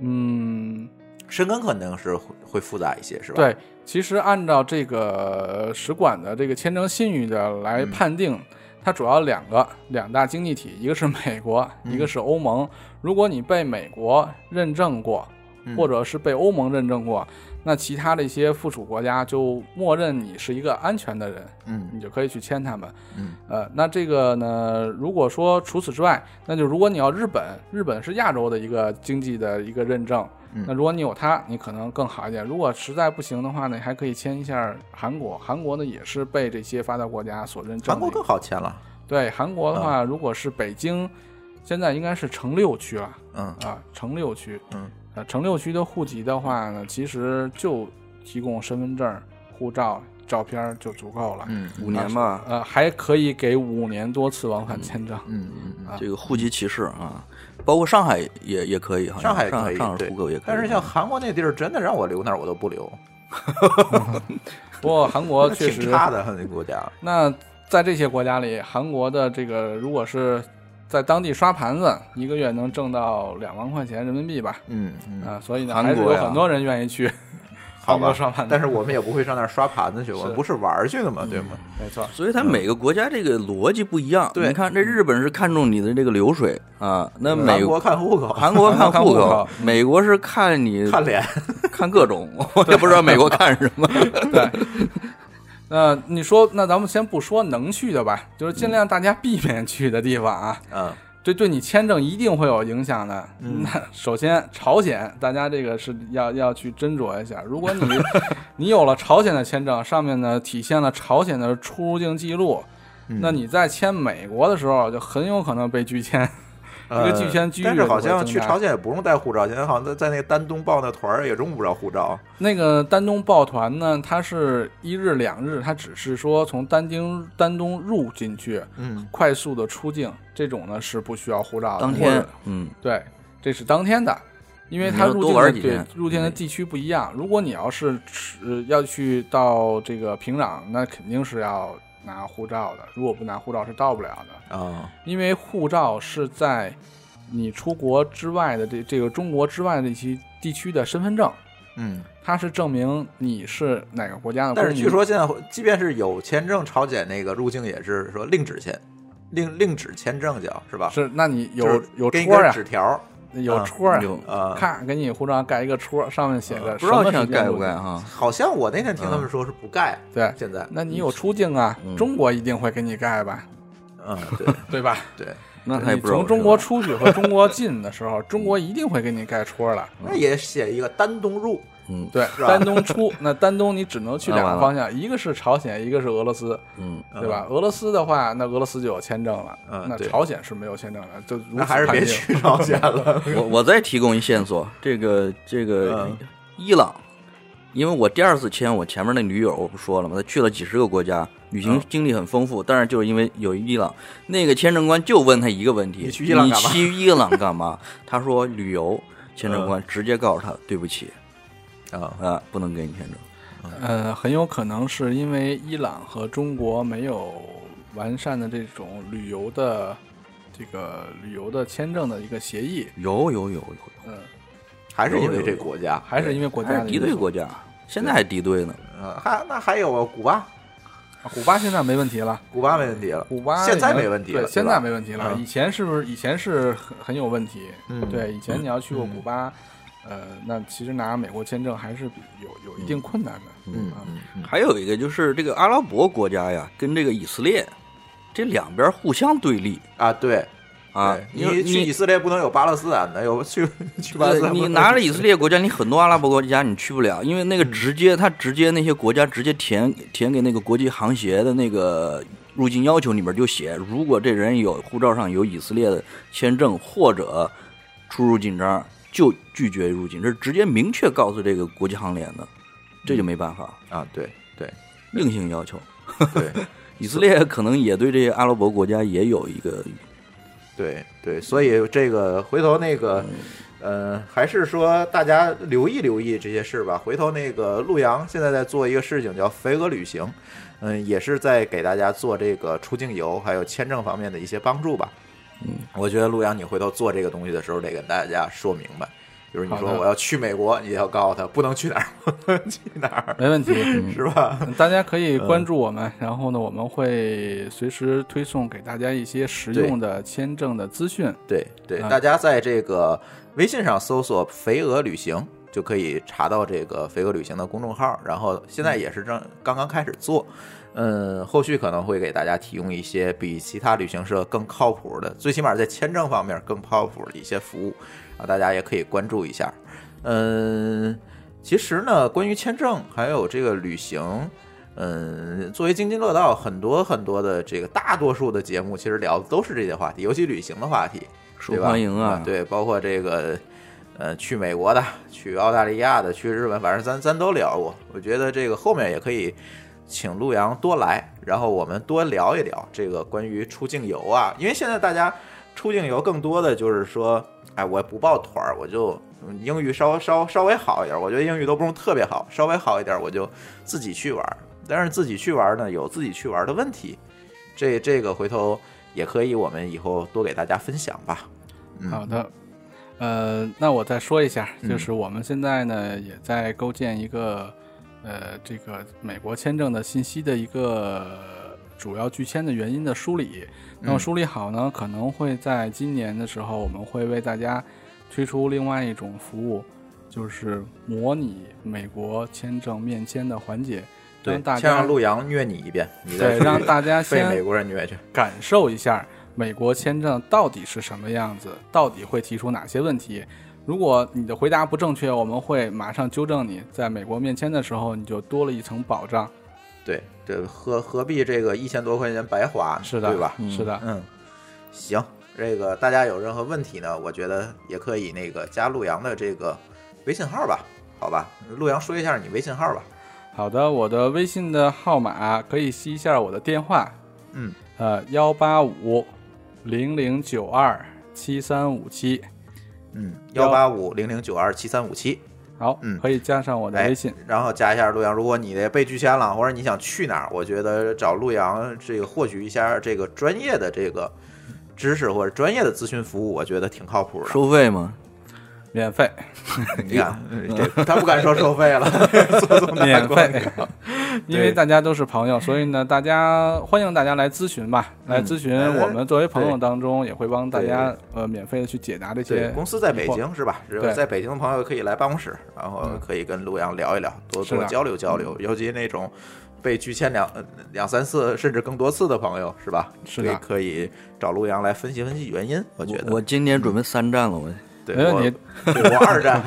S4: 嗯，
S3: 申根可能是会会复杂一些，是吧？，
S4: 对，其实按照这个使馆的这个签证信誉的来
S3: 嗯
S4: 判定，它主要两个两大经济体，一个是美国，
S3: 嗯
S4: 一个是欧盟。如果你被美国认证过，
S3: 嗯
S4: 或者是被欧盟认证过，那其他的一些附属国家就默认你是一个安全的人，
S3: 嗯。
S4: 你就可以去签他们。
S3: 嗯。
S4: 呃，那这个呢，如果说除此之外，那就如果你要日本，日本是亚洲的一个经济的一个认证，
S3: 嗯。
S4: 那如果你有它，你可能更好一点。如果实在不行的话呢，你还可以签一下韩国，韩国呢也是被这些发达国家所认证的。
S3: 韩国更好签了。
S4: 对韩国的话，如果是北京，现在应该是城六区了。
S3: 嗯。
S4: 啊，城六区，
S3: 嗯，
S4: 呃，城六区的户籍的话呢，其实就提供身份证、护照、照片就足够了。
S3: 嗯
S5: 五年嘛，
S4: 呃，还可以给五年多次往返签证。
S3: 嗯嗯嗯。
S5: 这个户籍歧视啊，包括上海也也可以，好像
S3: 上海可以，
S5: 上上海户口也可以。
S3: 但是像韩国那地儿，真的让我留那儿，我都不留，
S4: 不过韩国 确
S3: 挺
S4: 实，
S3: 差的，那国家。
S4: 那在这些国家里，韩国的这个如果是在当地刷盘子，一个月能挣到两万块钱人民币吧？
S3: 嗯嗯，
S4: 啊，所以呢，还是
S5: 韩国呀
S4: 有很多人愿意去
S3: 好吧
S4: 韩国刷盘子。
S3: 但是我们也不会上那儿刷盘子去，我们不是玩儿去的嘛，对吗？
S4: 没错，
S5: 所以它每个国家这个逻辑不一样。
S3: 对
S5: 你看这日本是看重你的这个流水啊，那美
S3: 国看户口，
S5: 韩国看户
S4: 口
S5: 口，美国是看你
S3: 看脸，
S5: 看各种，我也不知道美国看什么。
S4: 对。那你说，那咱们先不说能去的吧，就是尽量大家避免去的地方啊。
S3: 嗯
S4: 这对你签证一定会有影响的。
S3: 嗯
S4: 那首先，朝鲜，大家这个是要要去斟酌一下。如果你 你有了朝鲜的签证，上面呢体现了朝鲜的出入境记录，
S3: 嗯
S4: 那你在签美国的时候就很有可能被拒签。这个拒签几率
S3: 呃但是好像去朝鲜也不用带护照，现在好像在在那个丹东报那团儿也用不着护照。
S4: 那个丹东报团呢，它是一日两日，它只是说从丹京丹东入进去，
S3: 嗯
S4: 快速的出境，这种呢是不需要护照的。
S5: 当天，嗯，
S4: 对，这是当天的，因为它入境的对入境的地区不一样。如果你要是呃要去到这个平壤，那肯定是要拿护照的。如果不拿护照是到不了的，
S3: 啊
S4: 因为护照是在你出国之外的这这个中国之外的一些地区的身份证，
S3: 嗯，
S4: 它是证明你是哪个国家的。
S3: 但是据说现在即便是有签证，朝鲜那个入境也是说另纸签，另另纸签证叫是吧？
S4: 是，那你有
S3: 就是
S4: 有戳呀
S3: 给你个纸，条
S4: 有
S3: 啊
S4: 戳儿，
S5: 有
S3: 啊。
S4: 咔给你护照上盖一个戳，上面写个
S5: 不知道盖不盖哈？
S3: 好像我那天听他们说是不盖，
S4: 对，
S3: 现在
S4: 那你有出境啊，
S5: 嗯
S4: 中国一定会给你盖吧，
S3: 嗯对
S4: 对吧？
S3: 对，
S5: 那他也不知道
S4: 从中国出去和中国进的时候，中国一定会给你盖戳了。
S3: 那也写一个丹东入，
S5: 嗯
S4: 对，丹东出，那丹东你只能去两个方向，一个是朝鲜，一个是俄罗斯，
S5: 嗯，
S4: 对吧？俄罗斯的话，那俄罗斯就有签证了，那
S3: 嗯那
S4: 朝鲜是没有签证的，就如
S3: 那还是别去朝鲜了。
S5: 我我再提供一线索，这个这个
S3: 嗯
S5: 伊朗，因为我第二次签我前面那女友，我不说了吗？她去了几十个国家，旅行
S3: 嗯
S5: 经历很丰富，但是就是因为有伊朗那个签证官就问他一个问题：
S3: 你去伊朗干嘛
S5: 你去伊朗干嘛？他说旅游。签证官直接告诉他对不起
S3: 啊，
S5: 啊，不能给你签证。
S4: 呃，很有可能是因为伊朗和中国没有完善的这种旅游的这个旅游的签证的一个协议，
S5: 有有有有，
S4: 嗯，
S3: 还是因为这国家，
S4: 还是因为国家的因素。
S5: 对国家，现在还敌对呢。
S3: 呃，还那还有古巴，
S4: 啊古巴现在没问题了，
S3: 古巴没问题了，
S4: 古巴
S3: 现在没问题了，
S4: 对，现在没问题了。
S3: 嗯。
S4: 以前是不是以前是很很有问题？
S3: 嗯。
S4: 对，以前你要去过
S3: 嗯。
S4: 古巴，呃，那其实拿美国签证还是比有有一定困难的。
S3: 嗯
S4: 啊。
S3: 嗯嗯，
S5: 还有一个就是这个阿拉伯国家呀，跟这个以色列这两边互相对立。
S3: 啊，对。
S5: 啊
S3: 你去以色列不能有巴勒斯坦的，有去 去巴勒斯
S5: 对
S3: 坦
S5: 你拿着以色列 国家，你很多阿拉伯国家你去不了，因为那个直接他直接那些国家直接填填给那个国际航协的那个入境要求里面就写，如果这人有护照上有以色列的签证或者出入境章，就拒绝入境，这是直接明确告诉这个国际航联的，这就没办法，
S3: 啊，对对
S5: 硬性要求。
S3: 对
S5: 以色列可能也对这些阿拉伯国家也有一个
S3: 对对，所以这个回头那个。呃，还是说大家留意留意这些事吧。回头那个陆洋现在在做一个事情，叫飞鹅旅行，嗯，也是在给大家做这个出境游还有签证方面的一些帮助吧。
S5: 嗯，
S3: 我觉得陆阳你回头做这个东西的时候，得跟大家说明白，就是你说我要去美国，你要告诉他不能去哪儿，不能去哪儿，
S4: 没问题。
S3: 是吧？
S4: 嗯大家可以关注我们，然后呢，我们会随时推送给大家一些实用的签证的资讯。
S3: 对对，
S4: 啊
S3: 大家在这个微信上搜索“肥鹅旅行”，就可以查到这个“肥鹅旅行”的公众号。然后现在也是正刚刚开始做，嗯，后续可能会给大家提供一些比其他旅行社更靠谱的，最起码在签证方面更靠谱的一些服务啊，大家也可以关注一下。嗯，其实呢，关于签证还有这个旅行。嗯，作为津津乐道，很多很多的这个大多数的节目，其实聊的都是这些话题，尤其旅行的话题。
S5: 受欢迎啊。
S3: 对，包括这个呃去美国的、去澳大利亚的、去日本，反正咱咱都聊过。我觉得这个后面也可以请陆阳多来，然后我们多聊一聊这个关于出境游啊，因为现在大家出境游更多的就是说，哎，我不抱团儿，我就。嗯英语稍稍稍微好一点，我觉得英语都不用特别好，稍微好一点我就自己去玩儿。但是自己去玩儿呢，有自己去玩儿的问题，这这个回头也可以，我们以后多给大家分享吧。嗯
S4: 好的，呃，那我再说一下，
S3: 嗯
S4: 就是我们现在呢也在构建一个呃这个美国签证的信息的一个主要拒签的原因的梳理。那么
S3: 嗯
S4: 梳理好呢，可能会在今年的时候，我们会为大家推出另外一种服务，就是模拟美国签证面签的环节，
S3: 对
S4: 让大，家
S3: 先让陆阳虐你一遍，你再
S4: 对让大家
S3: 被美国人虐去。
S4: 感受一下美国签证到底是什么样子，到底会提出哪些问题。如果你的回答不正确，我们会马上纠正你。在美国面签的时候，你就多了一层保障。
S3: 对，这何何必这个一千多块钱白花？
S4: 是的，
S3: 对吧？
S4: 是的，
S3: 嗯，行，这个大家有任何问题呢，我觉得也可以那个加陆阳的这个微信号吧，好吧？陆阳说一下你微信号吧。
S4: 好的，我的微信的号码可以吸一下我的电话，
S3: 嗯，
S4: 呃，幺八五零零九二七三五七。
S3: 嗯，幺八五零零九二七三五七。
S4: 好，
S3: 嗯
S4: 可以加上我的
S3: 哎
S4: 微信。
S3: 然后加一下陆阳。如果你的被拒签了，或者你想去哪儿，我觉得找陆阳这个获取一下这个专业的这个知识或者专业的咨询服务，我觉得挺靠谱的。
S5: 收费吗？
S4: 免费，
S3: 你看，这他不敢说收费了，
S4: 免费，因为大家都是朋友，所以呢，大家欢迎大家来咨询吧，来咨询
S3: 嗯
S4: 我们作为朋友当中也会帮大家呃免费的去解答这
S3: 对，
S4: 些。
S3: 公司在北京是吧？只有
S4: 对
S3: 在北京的朋友可以来办公室，然后
S4: 嗯
S3: 可以跟陆阳聊一聊，多多交流交流。尤其那种被拒签两呃两三次甚至更多次的朋友，是吧？
S4: 是的
S3: 可以可以找陆阳来分析分析原因。我觉得
S5: 我我今年准备三战了，我
S3: 对
S4: 没问题
S3: 对我二战，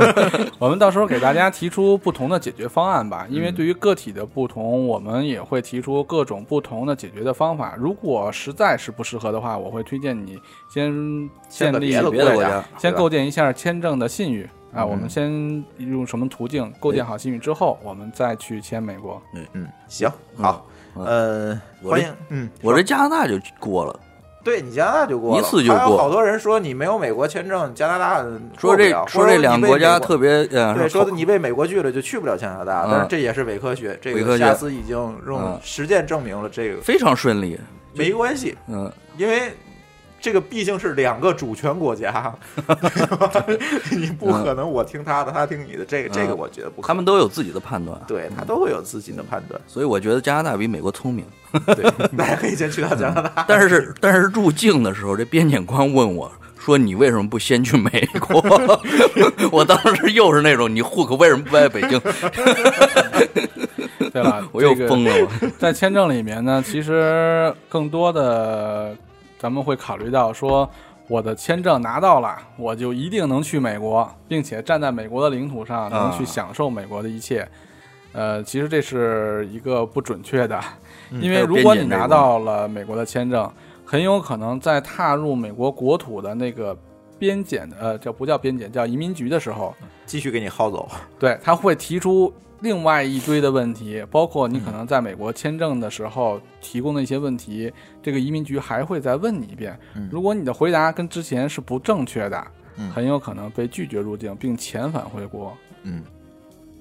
S4: 我们到时候给大家提出不同的解决方案吧，因为
S3: 嗯
S4: 对于个体的不同，我们也会提出各种不同的解决的方法。如果实在是不适合的话，我会推荐你先建立
S3: 别的
S5: 国家
S4: 先构建一下签证的信誉啊，
S3: 嗯。
S4: 我们先用什么途径构建好信誉之后，我们再去签美国。
S3: 嗯嗯，行，好，
S5: 嗯
S3: 呃，欢迎，嗯，
S5: 我这加拿大就过了，
S3: 对你加拿大就过了，
S5: 一次就过
S3: 还有好多人说你没有美国签证，加拿大
S5: 说这说这两个国家特
S3: 别。对，说的你被美国拒了就去不了加拿大，
S5: 嗯
S3: 但是这也是伪科学。这个下次已经用
S5: 嗯
S3: 实践证明了这个
S5: 非常顺利，
S3: 没关系，
S5: 嗯，
S3: 因为这个毕竟是两个主权国家，你不可能我听他的，他听你的，这个这个
S5: 嗯
S3: 我觉得不可能。
S5: 他们都有自己的判断，
S3: 对他都会有自己的判断，
S5: 所以我觉得加拿大比美国聪明。
S3: 对，大家可以先去到加拿大。
S5: 但是但是入境的时候，这边检官问我说：“你为什么不先去美国？” 我当时又是那种你户口为什么不在北京？
S4: 对了，
S5: 我又
S4: 这个
S5: 疯了，我
S4: 在签证里面呢，其实更多的咱们会考虑到说，我的签证拿到了，我就一定能去美国，并且站在美国的领土上能去
S5: 啊
S4: 享受美国的一切。呃，其实这是一个不准确的，因为如果你拿到了美国的签证，很有可能在踏入美国国土的那个边检的呃，叫不叫边检，叫移民局的时候，
S3: 继续给你薅走，
S4: 对，他会提出另外一堆的问题，包括你可能在美国签证的时候提供的一些问题，这个移民局还会再问你一遍。
S3: 嗯
S4: 如果你的回答跟之前是不正确的，
S3: 嗯
S4: 很有可能被拒绝入境并遣返回国。
S3: 嗯，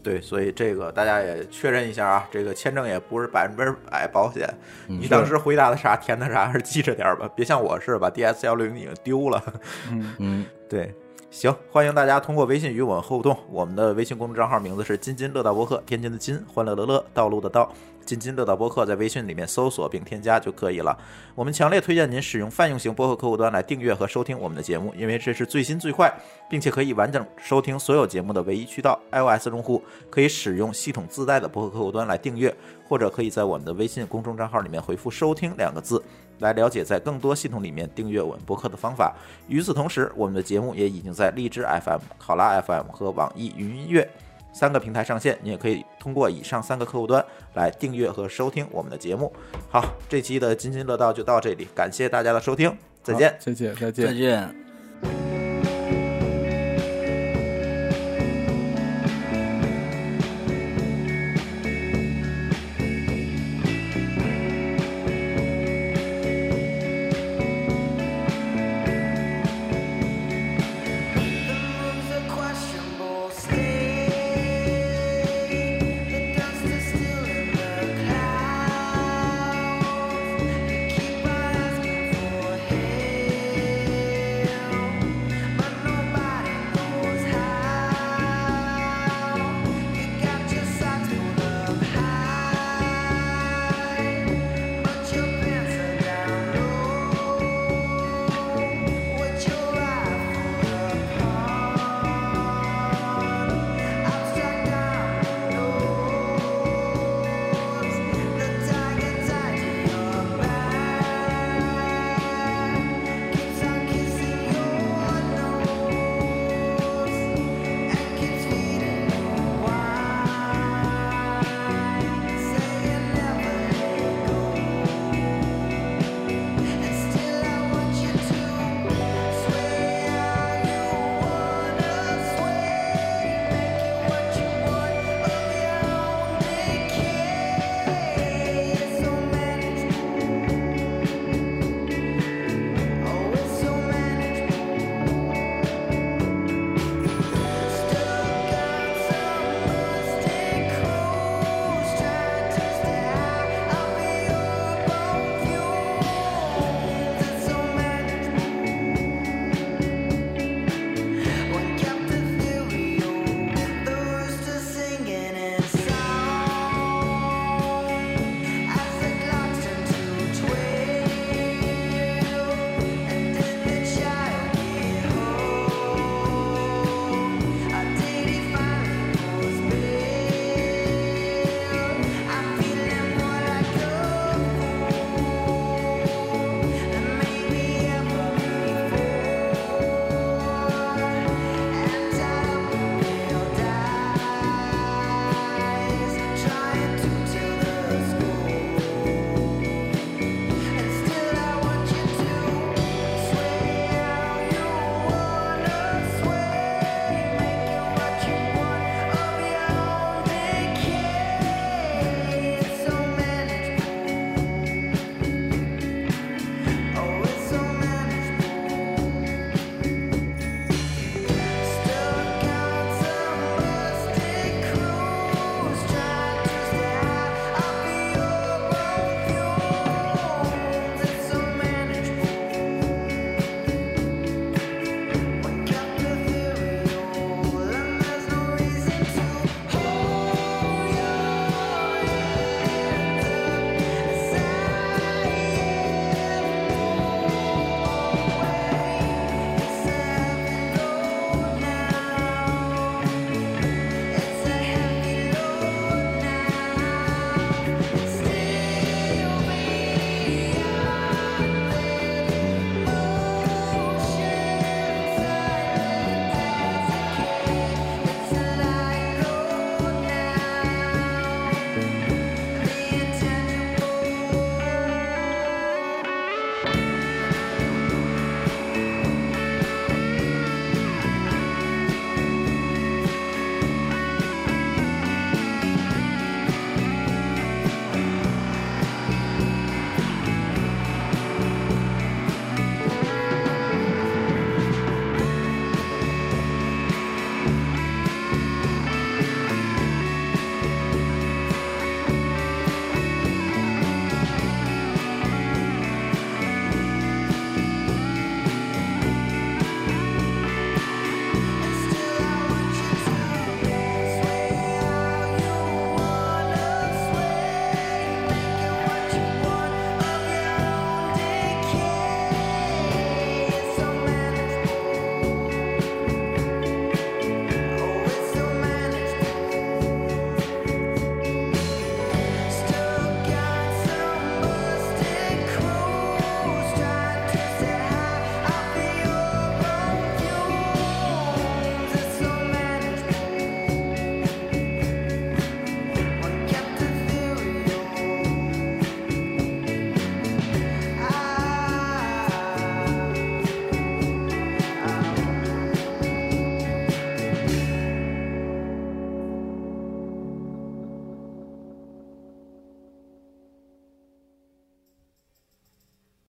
S3: 对，所以这个大家也确认一下啊，这个签证也不是百分之百保险。
S5: 嗯
S3: 你当时回答的啥，填的啥，还是记着点儿吧，别像我似的把 DS 幺零已经丢了。
S4: 嗯，
S5: 嗯，
S3: 对，行，欢迎大家通过微信与我们互动。我们的微信公众账号名字是“津津乐道播客”，天津的津，欢乐的乐，道路的道。津津乐道播客在微信里面搜索并添加就可以了。我们强烈推荐您使用泛用型播客客户端来订阅和收听我们的节目，因为这是最新最快，并且可以完整收听所有节目的唯一渠道。iOS 用户可以使用系统自带的播客客户端来订阅，或者可以在我们的微信公众账号里面回复“收听”两个字。来了解在更多系统里面订阅我们播客的方法。与此同时，我们的节目也已经在荔枝 FM、考拉 FM 和网易云音乐三个平台上线，你也可以通过以上三个客户端来订阅和收听我们的节目。好，这期的津津乐道就到这里，感谢大家的收听，再见
S4: 好。谢谢，再见
S5: 再。见。